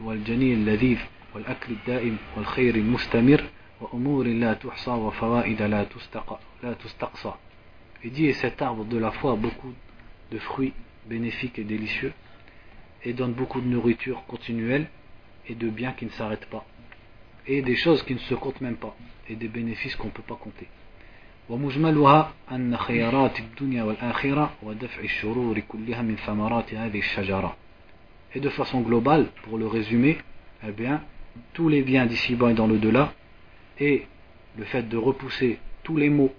والجنين اللذيذ والأكل الدائم والخير المستمر وأمور لا تحصى وفوائد لا تستقصى. Il dit, et cet arbre de la foi a beaucoup de fruits bénéfiques et délicieux et donne beaucoup de nourriture continuelle et de biens qui ne s'arrêtent pas et des choses qui ne se comptent même pas et des bénéfices qu'on ne peut pas compter ومجملها أن خيارات الدنيا والآخرة ودفع الشرور كلها من ثمرات هذه الشجرة et de façon globale pour le résumer eh bien tous les biens d'ici-bas et dans le-delà et le fait de repousser tous les maux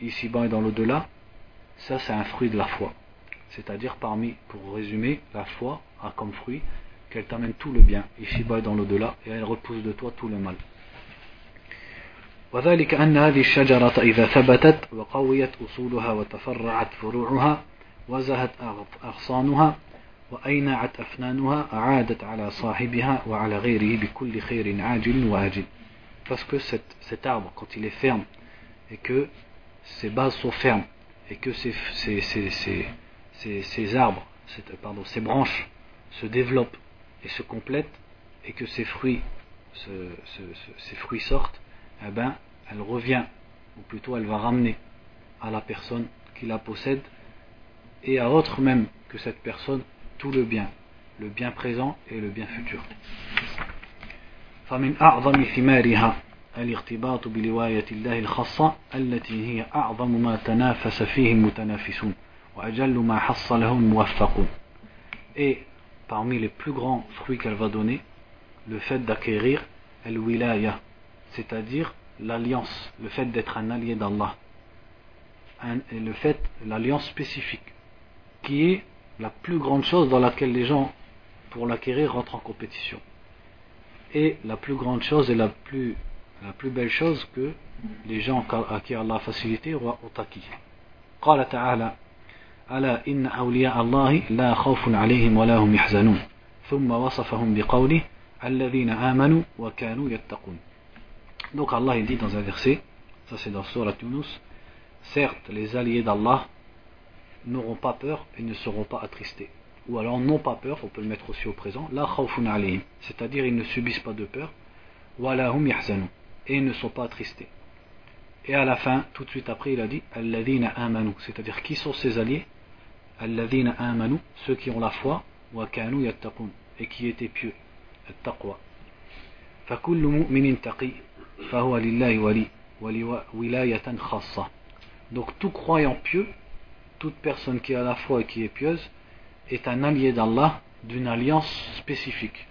ici-bas et dans le-delà ça, c'est un fruit de la foi. C'est-à-dire, parmi, pour résumer, la foi a comme fruit qu'elle t'amène tout le bien, ici-bas et dans l'au-delà, et elle repousse de toi tout le mal. وذلك أن هذه الشجرة إذا ثبتت وقويت أصولها وتفرعت فروعها وزهت أغصانها وأينعت أفنانها أعادت على صاحبها وعلى غيره بكل خير عاجل وآجل parce que cet, cet arbre quand il est ferme et que ses bases sont fermes et que ces, ces, ces, ces arbres, pardon, ces branches se développent et se complètent et que ces fruits, ces fruits sortent, eh ben, elle revient, ou plutôt elle va ramener à la personne qui la possède et à autre même que cette personne tout le bien, le bien présent et le bien futur. الارتباط بلواية الله الخاصة التي هي أعظم ما تنافس فيه المتنافسون وأجل ما حصله الموفقون Et parmi les plus grands fruits qu'elle va donner, le fait d'acquérir al-wilaya, c'est-à-dire l'alliance, le fait d'être un allié d'Allah, et le fait, l'alliance spécifique, qui est la plus grande chose dans laquelle les gens, pour l'acquérir, rentrent en compétition. Et la plus grande chose et la plus la plus belle chose que les gens à qui Allah a facilité ont acquis. قال تعالى ألا إن أولياء الله لا خوف عليهم ولا هم يحزنون ثم وصفهم بقوله الذين آمنوا وكانوا يتقون Donc Allah il dit dans un verset, ça c'est dans Surah Yunus, certes les alliés d'Allah n'auront pas peur et ne seront pas attristés. Ou alors n'ont pas peur, on peut le mettre aussi au présent, la khawfun alayhim, c'est-à-dire ils ne subissent pas de peur, wa lahum yahzanun, et ne sont pas attristés. Et à la fin, tout de suite après, il a dit Alladhina amanu, c'est-à-dire qui sont ses alliés Alladhina amanu, ceux qui ont la foi, wa kanu yattaqun, et qui étaient pieux, at-taqwa. فكل مؤمن تقي فهو لله ولي ولاية خاصة. Donc tout croyant pieux, toute personne qui a la foi et qui est pieuse, est un allié d'Allah d'une alliance spécifique.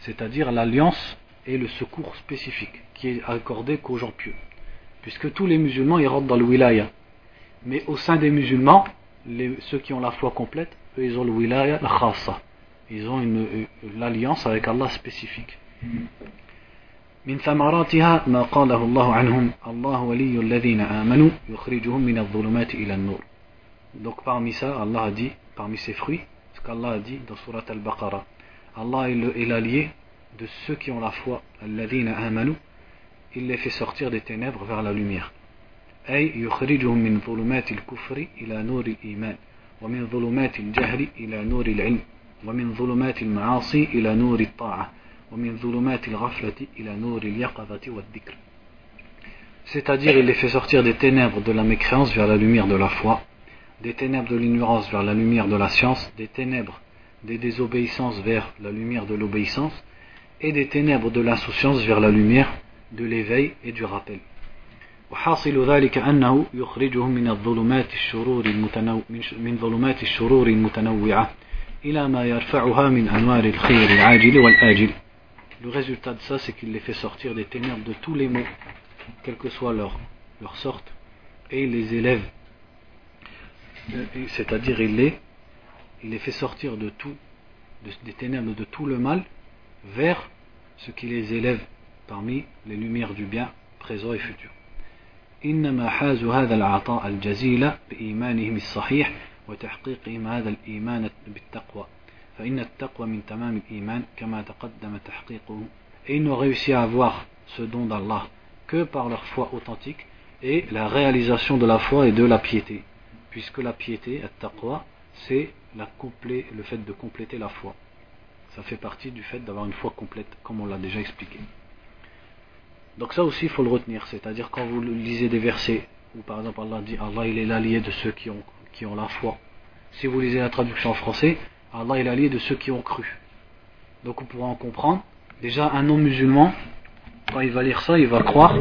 C'est-à-dire l'alliance et le secours spécifique qui est accordé qu'aux gens pieux. Puisque tous les musulmans ils rentrent dans le wilaya. Mais au sein des musulmans, ceux qui ont la foi complète, eux ils ont le wilaya, la khassa. Ils ont une, l'alliance avec Allah spécifique. من ثمراتها ما قاله الله عنهم الله ولي الذين آمنوا يخرجهم من الظلمات إلى النور donc parmi ça, Allah a dit, parmi ses fruits, ce qu'Allah a dit dans Surat Al-Baqarah. Allah est l'allié de ceux qui ont la foi, amanu, il les fait sortir des ténèbres vers la lumière. C'est-à-dire il les fait sortir des ténèbres de la mécréance vers la lumière de la foi des ténèbres de l'ignorance vers la lumière de la science, des ténèbres des désobéissances vers la lumière de l'obéissance, et des ténèbres de l'insouciance vers la lumière de l'éveil et du rappel. وحاصل ذلك أنه يخرجهم من الظلمات الشرور المتنو من ظلمات الشرور المتنوعة إلى ما يرفعها من أنوار الخير العاجل والآجل. Le résultat de ça, c'est qu'il les fait sortir des ténèbres de tous les maux, quelle que soit leur, leur sorte, et il les élève c'est-à-dire il les, il les fait sortir de tout, de, des ténèbres de tout le mal vers ce qui les élève parmi les lumières du bien présent et futur. إنما حازوا هذا العطاء الجزيل بإيمانهم الصحيح وتحقيقهم هذا الإيمان بالتقوى فإن التقوى من تمام الإيمان كما تقدم تحقيقه et ils n'ont réussi à avoir ce don d'Allah que par leur foi authentique et la réalisation de la foi et de la piété puisque la piété, at-taqwa, c'est le fait de compléter la foi. Ça fait partie du fait d'avoir une foi complète, comme on l'a déjà expliqué. Donc ça aussi, il faut le retenir. C'est-à-dire quand vous lisez des versets, où par exemple Allah dit Allah il est l'allié de ceux qui ont, qui ont la foi. Si vous lisez la traduction en français, Allah est l'allié de ceux qui ont cru. Donc on pourra en comprendre. Déjà, un non-musulman, quand il va lire ça, il va croire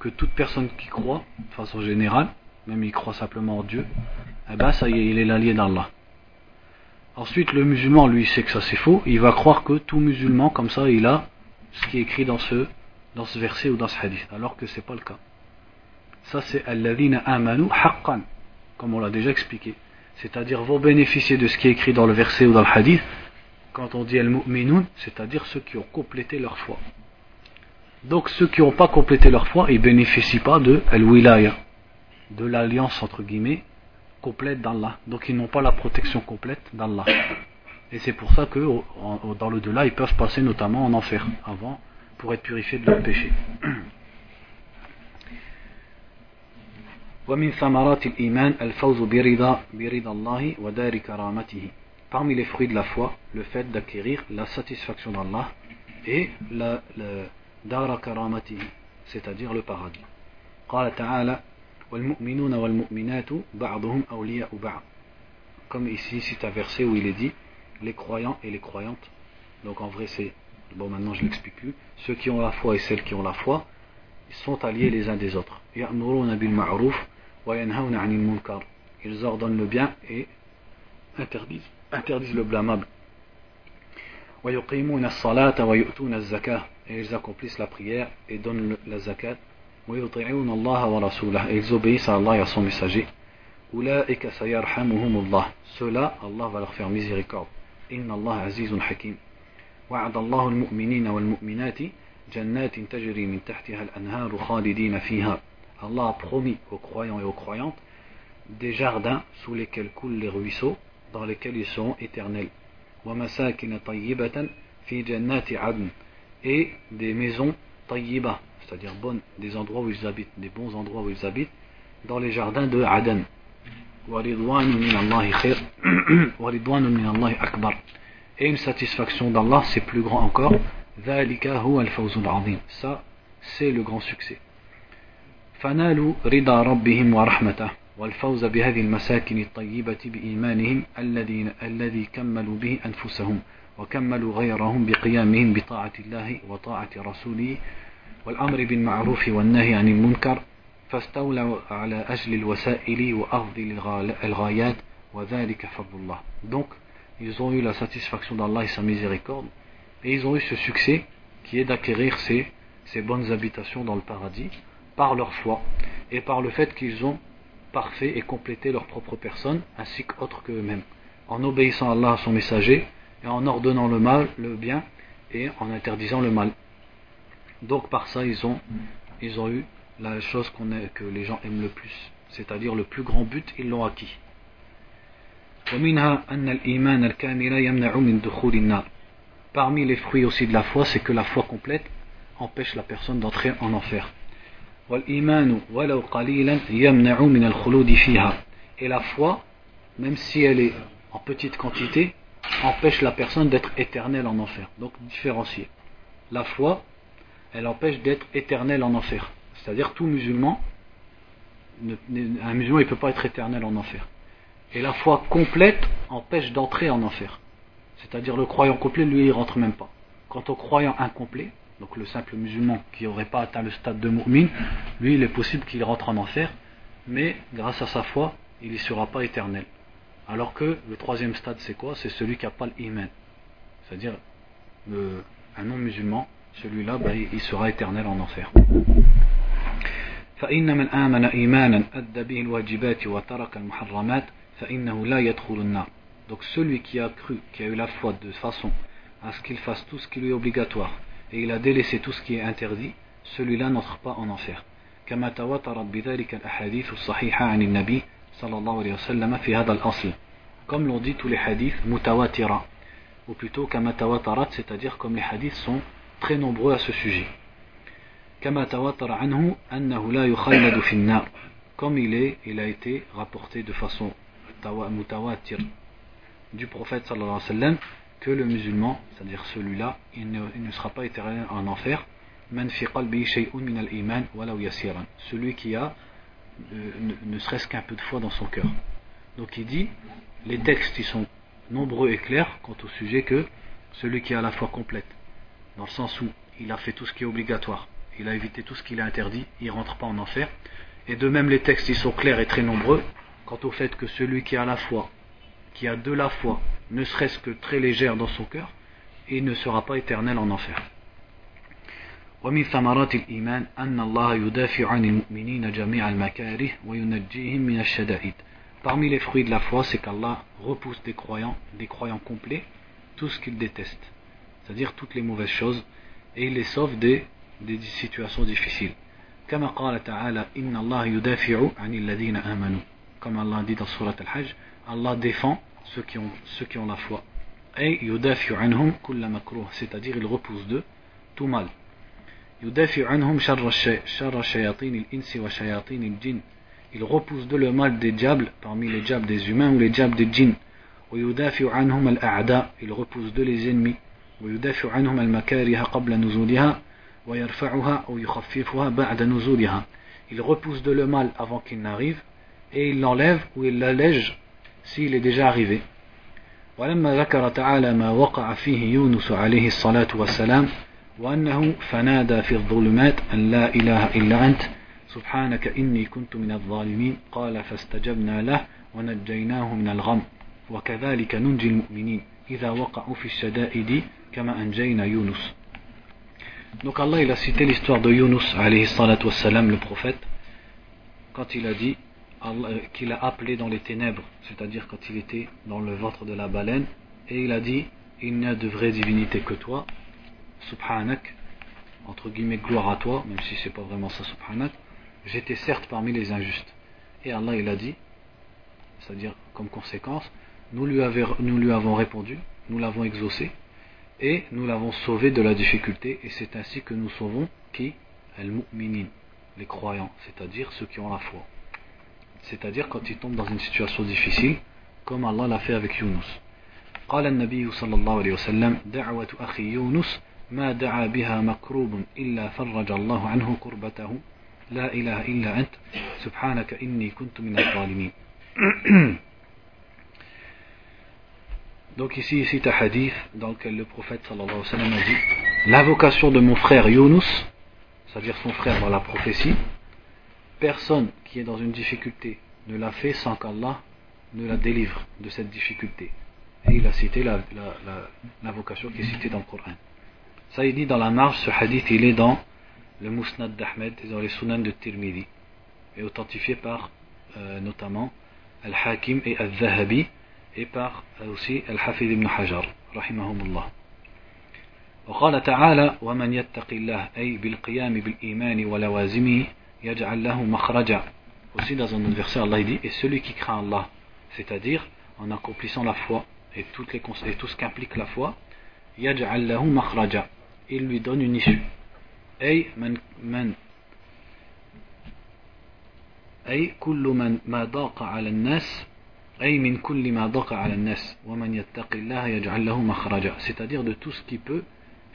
que toute personne qui croit, de façon générale, même il croit simplement en Dieu, eh ben ça y est, il est l'allié d'Allah. Ensuite, le musulman, lui, sait que ça c'est faux, il va croire que tout musulman, comme ça, il a ce qui est écrit dans ce, dans ce verset ou dans ce hadith, alors que c'est pas le cas. Ça c'est Alladhina amanu haqqan, comme on l'a déjà expliqué. C'est-à-dire vont bénéficier de ce qui est écrit dans le verset ou dans le hadith, quand on dit al-mu'minun, c'est-à-dire ceux qui ont complété leur foi. Donc ceux qui n'ont pas complété leur foi, ils bénéficient pas de al-wilaya, de l'alliance entre guillemets complète d'Allah. Donc ils n'ont pas la protection complète d'Allah. Et c'est pour ça que dans le delà ils peuvent passer notamment en enfer avant pour être purifiés de leurs péchés. Parmi les fruits de la foi, le fait d'acquérir la satisfaction d'Allah et la, le dara karamatihi, c'est-à-dire le paradis. Comme ici, c'est un verset où il est dit les croyants et les croyantes. Donc en vrai, c'est. Bon, maintenant je l'explique plus. Ceux qui ont la foi et celles qui ont la foi, ils sont alliés les uns des autres. Ils ordonnent le bien et interdisent, interdisent le blâmable. Et ils accomplissent la prière et donnent la zakat ويطيعون الله ورسوله et ils obéissent à Allah et à son messager أولئك سيرحمهم الله ceux-là Allah va leur faire miséricorde إن الله عزيز حكيم وعد الله المؤمنين والمؤمنات جنات تجري من تحتها الأنهار خالدين فيها Allah a promis aux croyants et aux croyantes des jardins sous lesquels coulent les ruisseaux dans lesquels ils seront éternels ومساكن طيبة في جنات عدن et des maisons طيبة c'est-à-dire des endroits où ils habitent, des bons endroits où ils habitent, dans les jardins de Aden. Et une satisfaction d'Allah, c'est plus grand encore. Ça, c'est le grand succès. فنالوا رضا ربهم ورحمته والفوز بهذه المساكن الطيبة بإيمانهم الذي الذي كملوا به أنفسهم وكملوا غيرهم بقيامهم بطاعة الله وطاعة رسوله والأمر بالمعروف والنهي عن المنكر فاستولوا على أجل الوسائل وأخذ الغايات وذلك فضل الله donc ils ont eu la satisfaction d'Allah et sa miséricorde et ils ont eu ce succès qui est d'acquérir ces, ces bonnes habitations dans le paradis par leur foi et par le fait qu'ils ont parfait et complété leur propre personne ainsi qu'autres qu'eux-mêmes en obéissant à Allah à son messager et en ordonnant le mal, le bien et en interdisant le mal donc par ça, ils ont, ils ont eu la chose qu'on que les gens aiment le plus, c'est-à-dire le plus grand but, ils l'ont acquis. Parmi les fruits aussi de la foi, c'est que la foi complète empêche la personne d'entrer en enfer. Et la foi, même si elle est en petite quantité, empêche la personne d'être éternelle en enfer. Donc différencier. La foi, elle empêche d'être éternelle en enfer. C'est-à-dire tout musulman, un musulman ne peut pas être éternel en enfer. Et la foi complète empêche d'entrer en enfer. C'est-à-dire le croyant complet, lui, il rentre même pas. Quant au croyant incomplet, donc le simple musulman qui n'aurait pas atteint le stade de mu'min, lui, il est possible qu'il rentre en enfer, mais grâce à sa foi, il n'y sera pas éternel. Alors que le troisième stade, c'est quoi? C'est celui qui n'a pas l'iman. C'est-à-dire un non-musulman, celui-là, ben, il sera éternel en enfer. فإن من آمن إيمانا أدى به الواجبات وترك المحرمات فإنه لا يدخل النار Donc celui qui a cru, qui a eu la foi de façon à ce qu'il fasse tout ce qui lui est obligatoire et il a délaissé tout ce qui est interdit, celui-là n'entre pas en enfer. كما تواترت بذلك الأحاديث الصحيحة عن النبي صلى الله عليه وسلم في هذا الأصل. Comme l'ont dit tous les hadiths mutawatira, ou plutôt كما تواترت, c'est-à-dire comme les hadiths sont très nombreux à ce sujet. Comme il est, il a été rapporté de façon mutawatir du prophète sallallahu alayhi wa sallam que le musulman, c'est-à-dire celui-là, il ne, sera pas éternel en enfer. Celui qui a euh, ne, serait-ce qu'un peu de foi dans son cœur. Donc il dit, les textes ils sont nombreux et clairs quant au sujet que celui qui a la foi complète dans le sens où il a fait tout ce qui est obligatoire, il a évité tout ce qu'il a interdit, il ne rentre pas en enfer. Et de même les textes ils sont clairs et très nombreux quant au fait que celui qui a la foi, qui a de la foi, ne serait-ce que très légère dans son cœur, il ne sera pas éternel en enfer. ومن ثمرات الإيمان أن الله يدافع عن المؤمنين جميع المكاره وينجيهم من الشدائد. Parmi les fruits de la foi, c'est qu'Allah repousse des croyants, des croyants complets, tout ce qu'ils détestent, c'est-à-dire toutes les mauvaises choses, et il les sauve des, des situations difficiles. كما قال تعالى إن الله يدافع عن الذين آمنوا comme Allah dit dans Surat Al-Hajj, Allah défend ceux qui ont, ceux qui ont la foi. Et yudafi'u anhum kulla makruh, c'est-à-dire il repousse d'eux tout mal. Yudafi'u anhum sharra shayatin al-insi wa shayatin al-jinn. Il repousse de le mal des diables parmi les diables des humains ou les diables des djinns. ويدافع عنهم الأعداء il repousse de les ennemis ويدافع عنهم المكاره قبل نزولها ويرفعها أو يخففها بعد نزولها il repousse de le mal avant qu'il n'arrive et il l'enlève ou il l'allège s'il est déjà arrivé. ولما ذكر تعالى ما وقع فيه يونس عليه الصلاة والسلام وأنه فنادى في الظلمات أن لا إله إلا أنت سبحانك إني كنت من الظالمين قال فاستجبنا له ونجيناه من الغم وكذلك ننجي المؤمنين إذا وقعوا في الشدائد كما أنجينا يونس Donc Allah il a cité l'histoire de Yunus alayhi salatu wassalam le prophète quand il a dit qu'il a appelé dans les ténèbres, c'est-à-dire quand il était dans le ventre de la baleine, et il a dit Il n'y a de vraie divinité que toi, subhanak, entre guillemets gloire à toi, même si c'est pas vraiment ça, subhanak, j'étais certes parmi les injustes. Et Allah il a dit, c'est-à-dire comme conséquence, nous lui, nous lui avons répondu, nous l'avons exaucé, et nous l'avons sauvé de la difficulté, et c'est ainsi que nous sauvons qui Al-Mu'minin, les croyants, c'est-à-dire ceux qui ont la foi c'est-à-dire quand il tombe dans une situation difficile, comme Allah l'a fait avec Yunus. قال النبي صلى الله عليه وسلم دعوة أخي يونس ما دعا بها مكروب إلا فرج الله عنه كربته لا إله إلا أنت سبحانك إني كنت من الظالمين donc ici, ici, un hadith dans lequel le prophète sallallahu alayhi wa sallam a dit L'invocation de mon frère Yunus, c'est-à-dire son frère dans la prophétie, personne qui est dans une difficulté ne l'a fait sans qu'Allah ne la délivre de cette difficulté. Et il a cité la, vocation qui est citée dans le Coran. Ça, il dit dans la marge, ce hadith, il est dans le Musnad d'Ahmed et dans les Sunan de Tirmidhi, et authentifié par euh, notamment Al-Hakim et Al-Zahabi, et par euh, aussi Al-Hafid ibn Hajar, rahimahumullah. وقال تعالى ومن يتق الله أي بالقيام بالإيمان ولوازمه Aussi dans un autre verset, Allah dit Et celui qui craint Allah, c'est-à-dire en accomplissant la foi et, toutes les, et tout ce qu'implique la foi, يجعل له مخرجا il lui donne une issue أي من من أي كل من ما ضاق على الناس أي من كل ما ضاق على الناس ومن يتق الله يجعل له مخرجا. C'est-à-dire de tout ce qui peut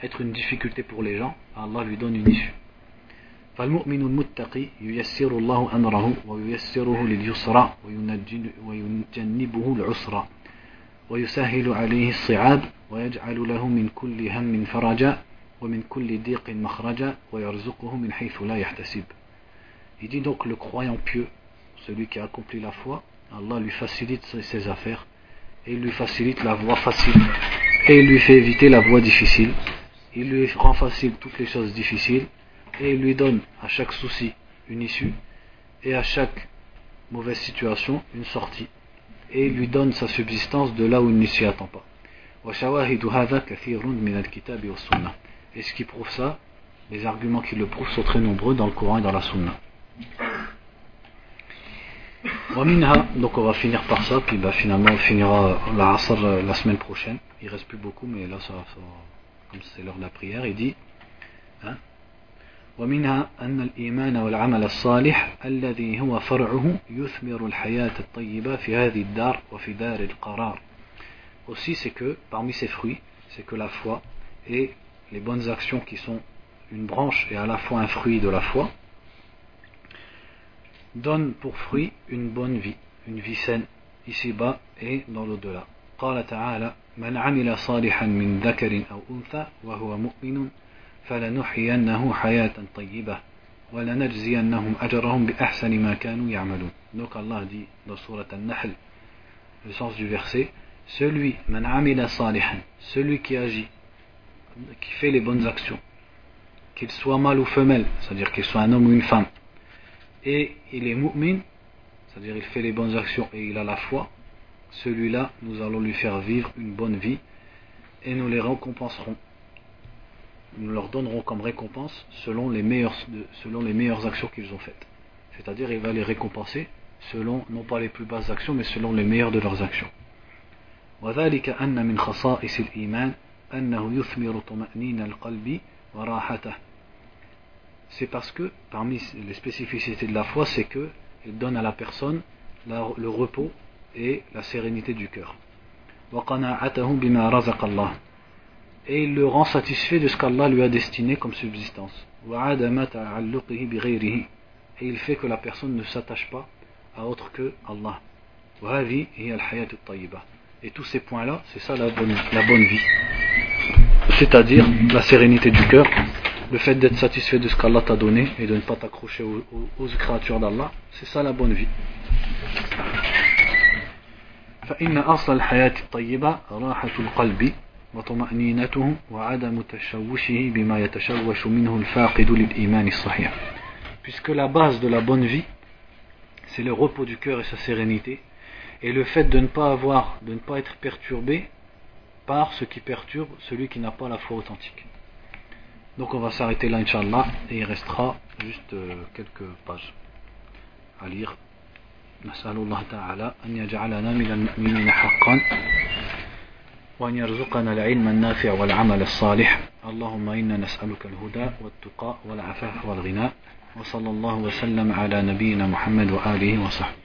être une difficulté pour les gens Allah lui donne une issue. فالمؤمن المتقي ييسر الله أمره وييسره لليسرى ويجنبه العسرى. ويسهل عليه الصعاب ويجعل له من كل هم فرجا ومن كل ضيق مخرجا ويرزقه من حيث لا يحتسب. Il dit donc le croyant pieux, celui qui a accompli la foi, Allah lui facilite ses affaires et lui facilite la voie facile et il lui fait éviter la voie difficile. Il lui rend facile toutes les choses difficiles et il lui donne à chaque souci une issue et à chaque mauvaise situation une sortie et il lui donne sa subsistance de là où il ne s'y attend pas. Et ce qui prouve ça, les arguments qui le prouvent sont très nombreux dans le Coran et dans la Sunna. Donc on va finir par ça, puis bah, finalement on finira la Asr euh, la semaine prochaine. Il reste plus beaucoup, mais là ça, ça comme c'est l'heure de la prière, il dit hein, ومنها أن الإيمان والعمل الصالح الذي هو فرعه يثمر الحياة الطيبة في هذه الدار وفي دار القرار. Aussi c'est que parmi ces fruits, c'est que la foi et les bonnes actions qui sont une branche et à la fois un fruit de la foi donnent pour fruit une bonne vie, une vie saine ici-bas et dans l'au-delà. قال تعالى من عمل صالحا من ذكر أو أنثى وهو مؤمن فلنحيينه حياة طيبة ولنجزينهم أجرهم بأحسن ما كانوا يعملون Donc Allah dit dans Surat Al-Nahl, le sens du verset, celui, man amila salihan, celui qui agit qui fait les bonnes actions, qu'il soit mâle ou femelle, c'est-à-dire qu'il soit un homme ou une femme, et il est mu'min, c'est-à-dire il fait les bonnes actions et il a la foi, celui-là, nous allons lui faire vivre une bonne vie et nous les récompenserons. Nous leur donnerons comme récompense selon les meilleures, selon les meilleures actions qu'ils ont faites. C'est-à-dire, il va les récompenser selon, non pas les plus basses actions, mais selon les meilleures de leurs actions. C'est parce que parmi les spécificités de la foi, c'est que il donne à la personne le repos et la sérénité du cœur. Et il le rend satisfait de ce qu'Allah lui a destiné comme subsistance. Et il fait que la personne ne s'attache pas à autre que Allah. Et tous ces points-là, c'est ça la bonne, la bonne vie. C'est-à-dire la sérénité du cœur, le fait d'être satisfait de ce qu'Allah t'a donné et de ne pas t'accrocher aux, aux, créatures d'Allah, c'est ça la bonne vie. فإن أصل الحياة الطيبة راحة القلب وطمأنينته وعدم تشوشه بما يتشوش منه الفاقد للإيمان الصحيح. Puisque la base de la bonne vie, c'est le repos du cœur et sa sérénité, et le fait de ne pas avoir, de ne pas être perturbé par ce qui perturbe celui qui n'a pas la foi authentique. Donc on va s'arrêter là, Inch'Allah, et il restera juste euh, quelques pages à lire. نسأل الله تعالى أن يجعلنا من المؤمنين حقا وأن يرزقنا العلم النافع والعمل الصالح اللهم إنا نسألك الهدى والتقى والعفاف والغنى وصلى الله وسلم على نبينا محمد وآله وصحبه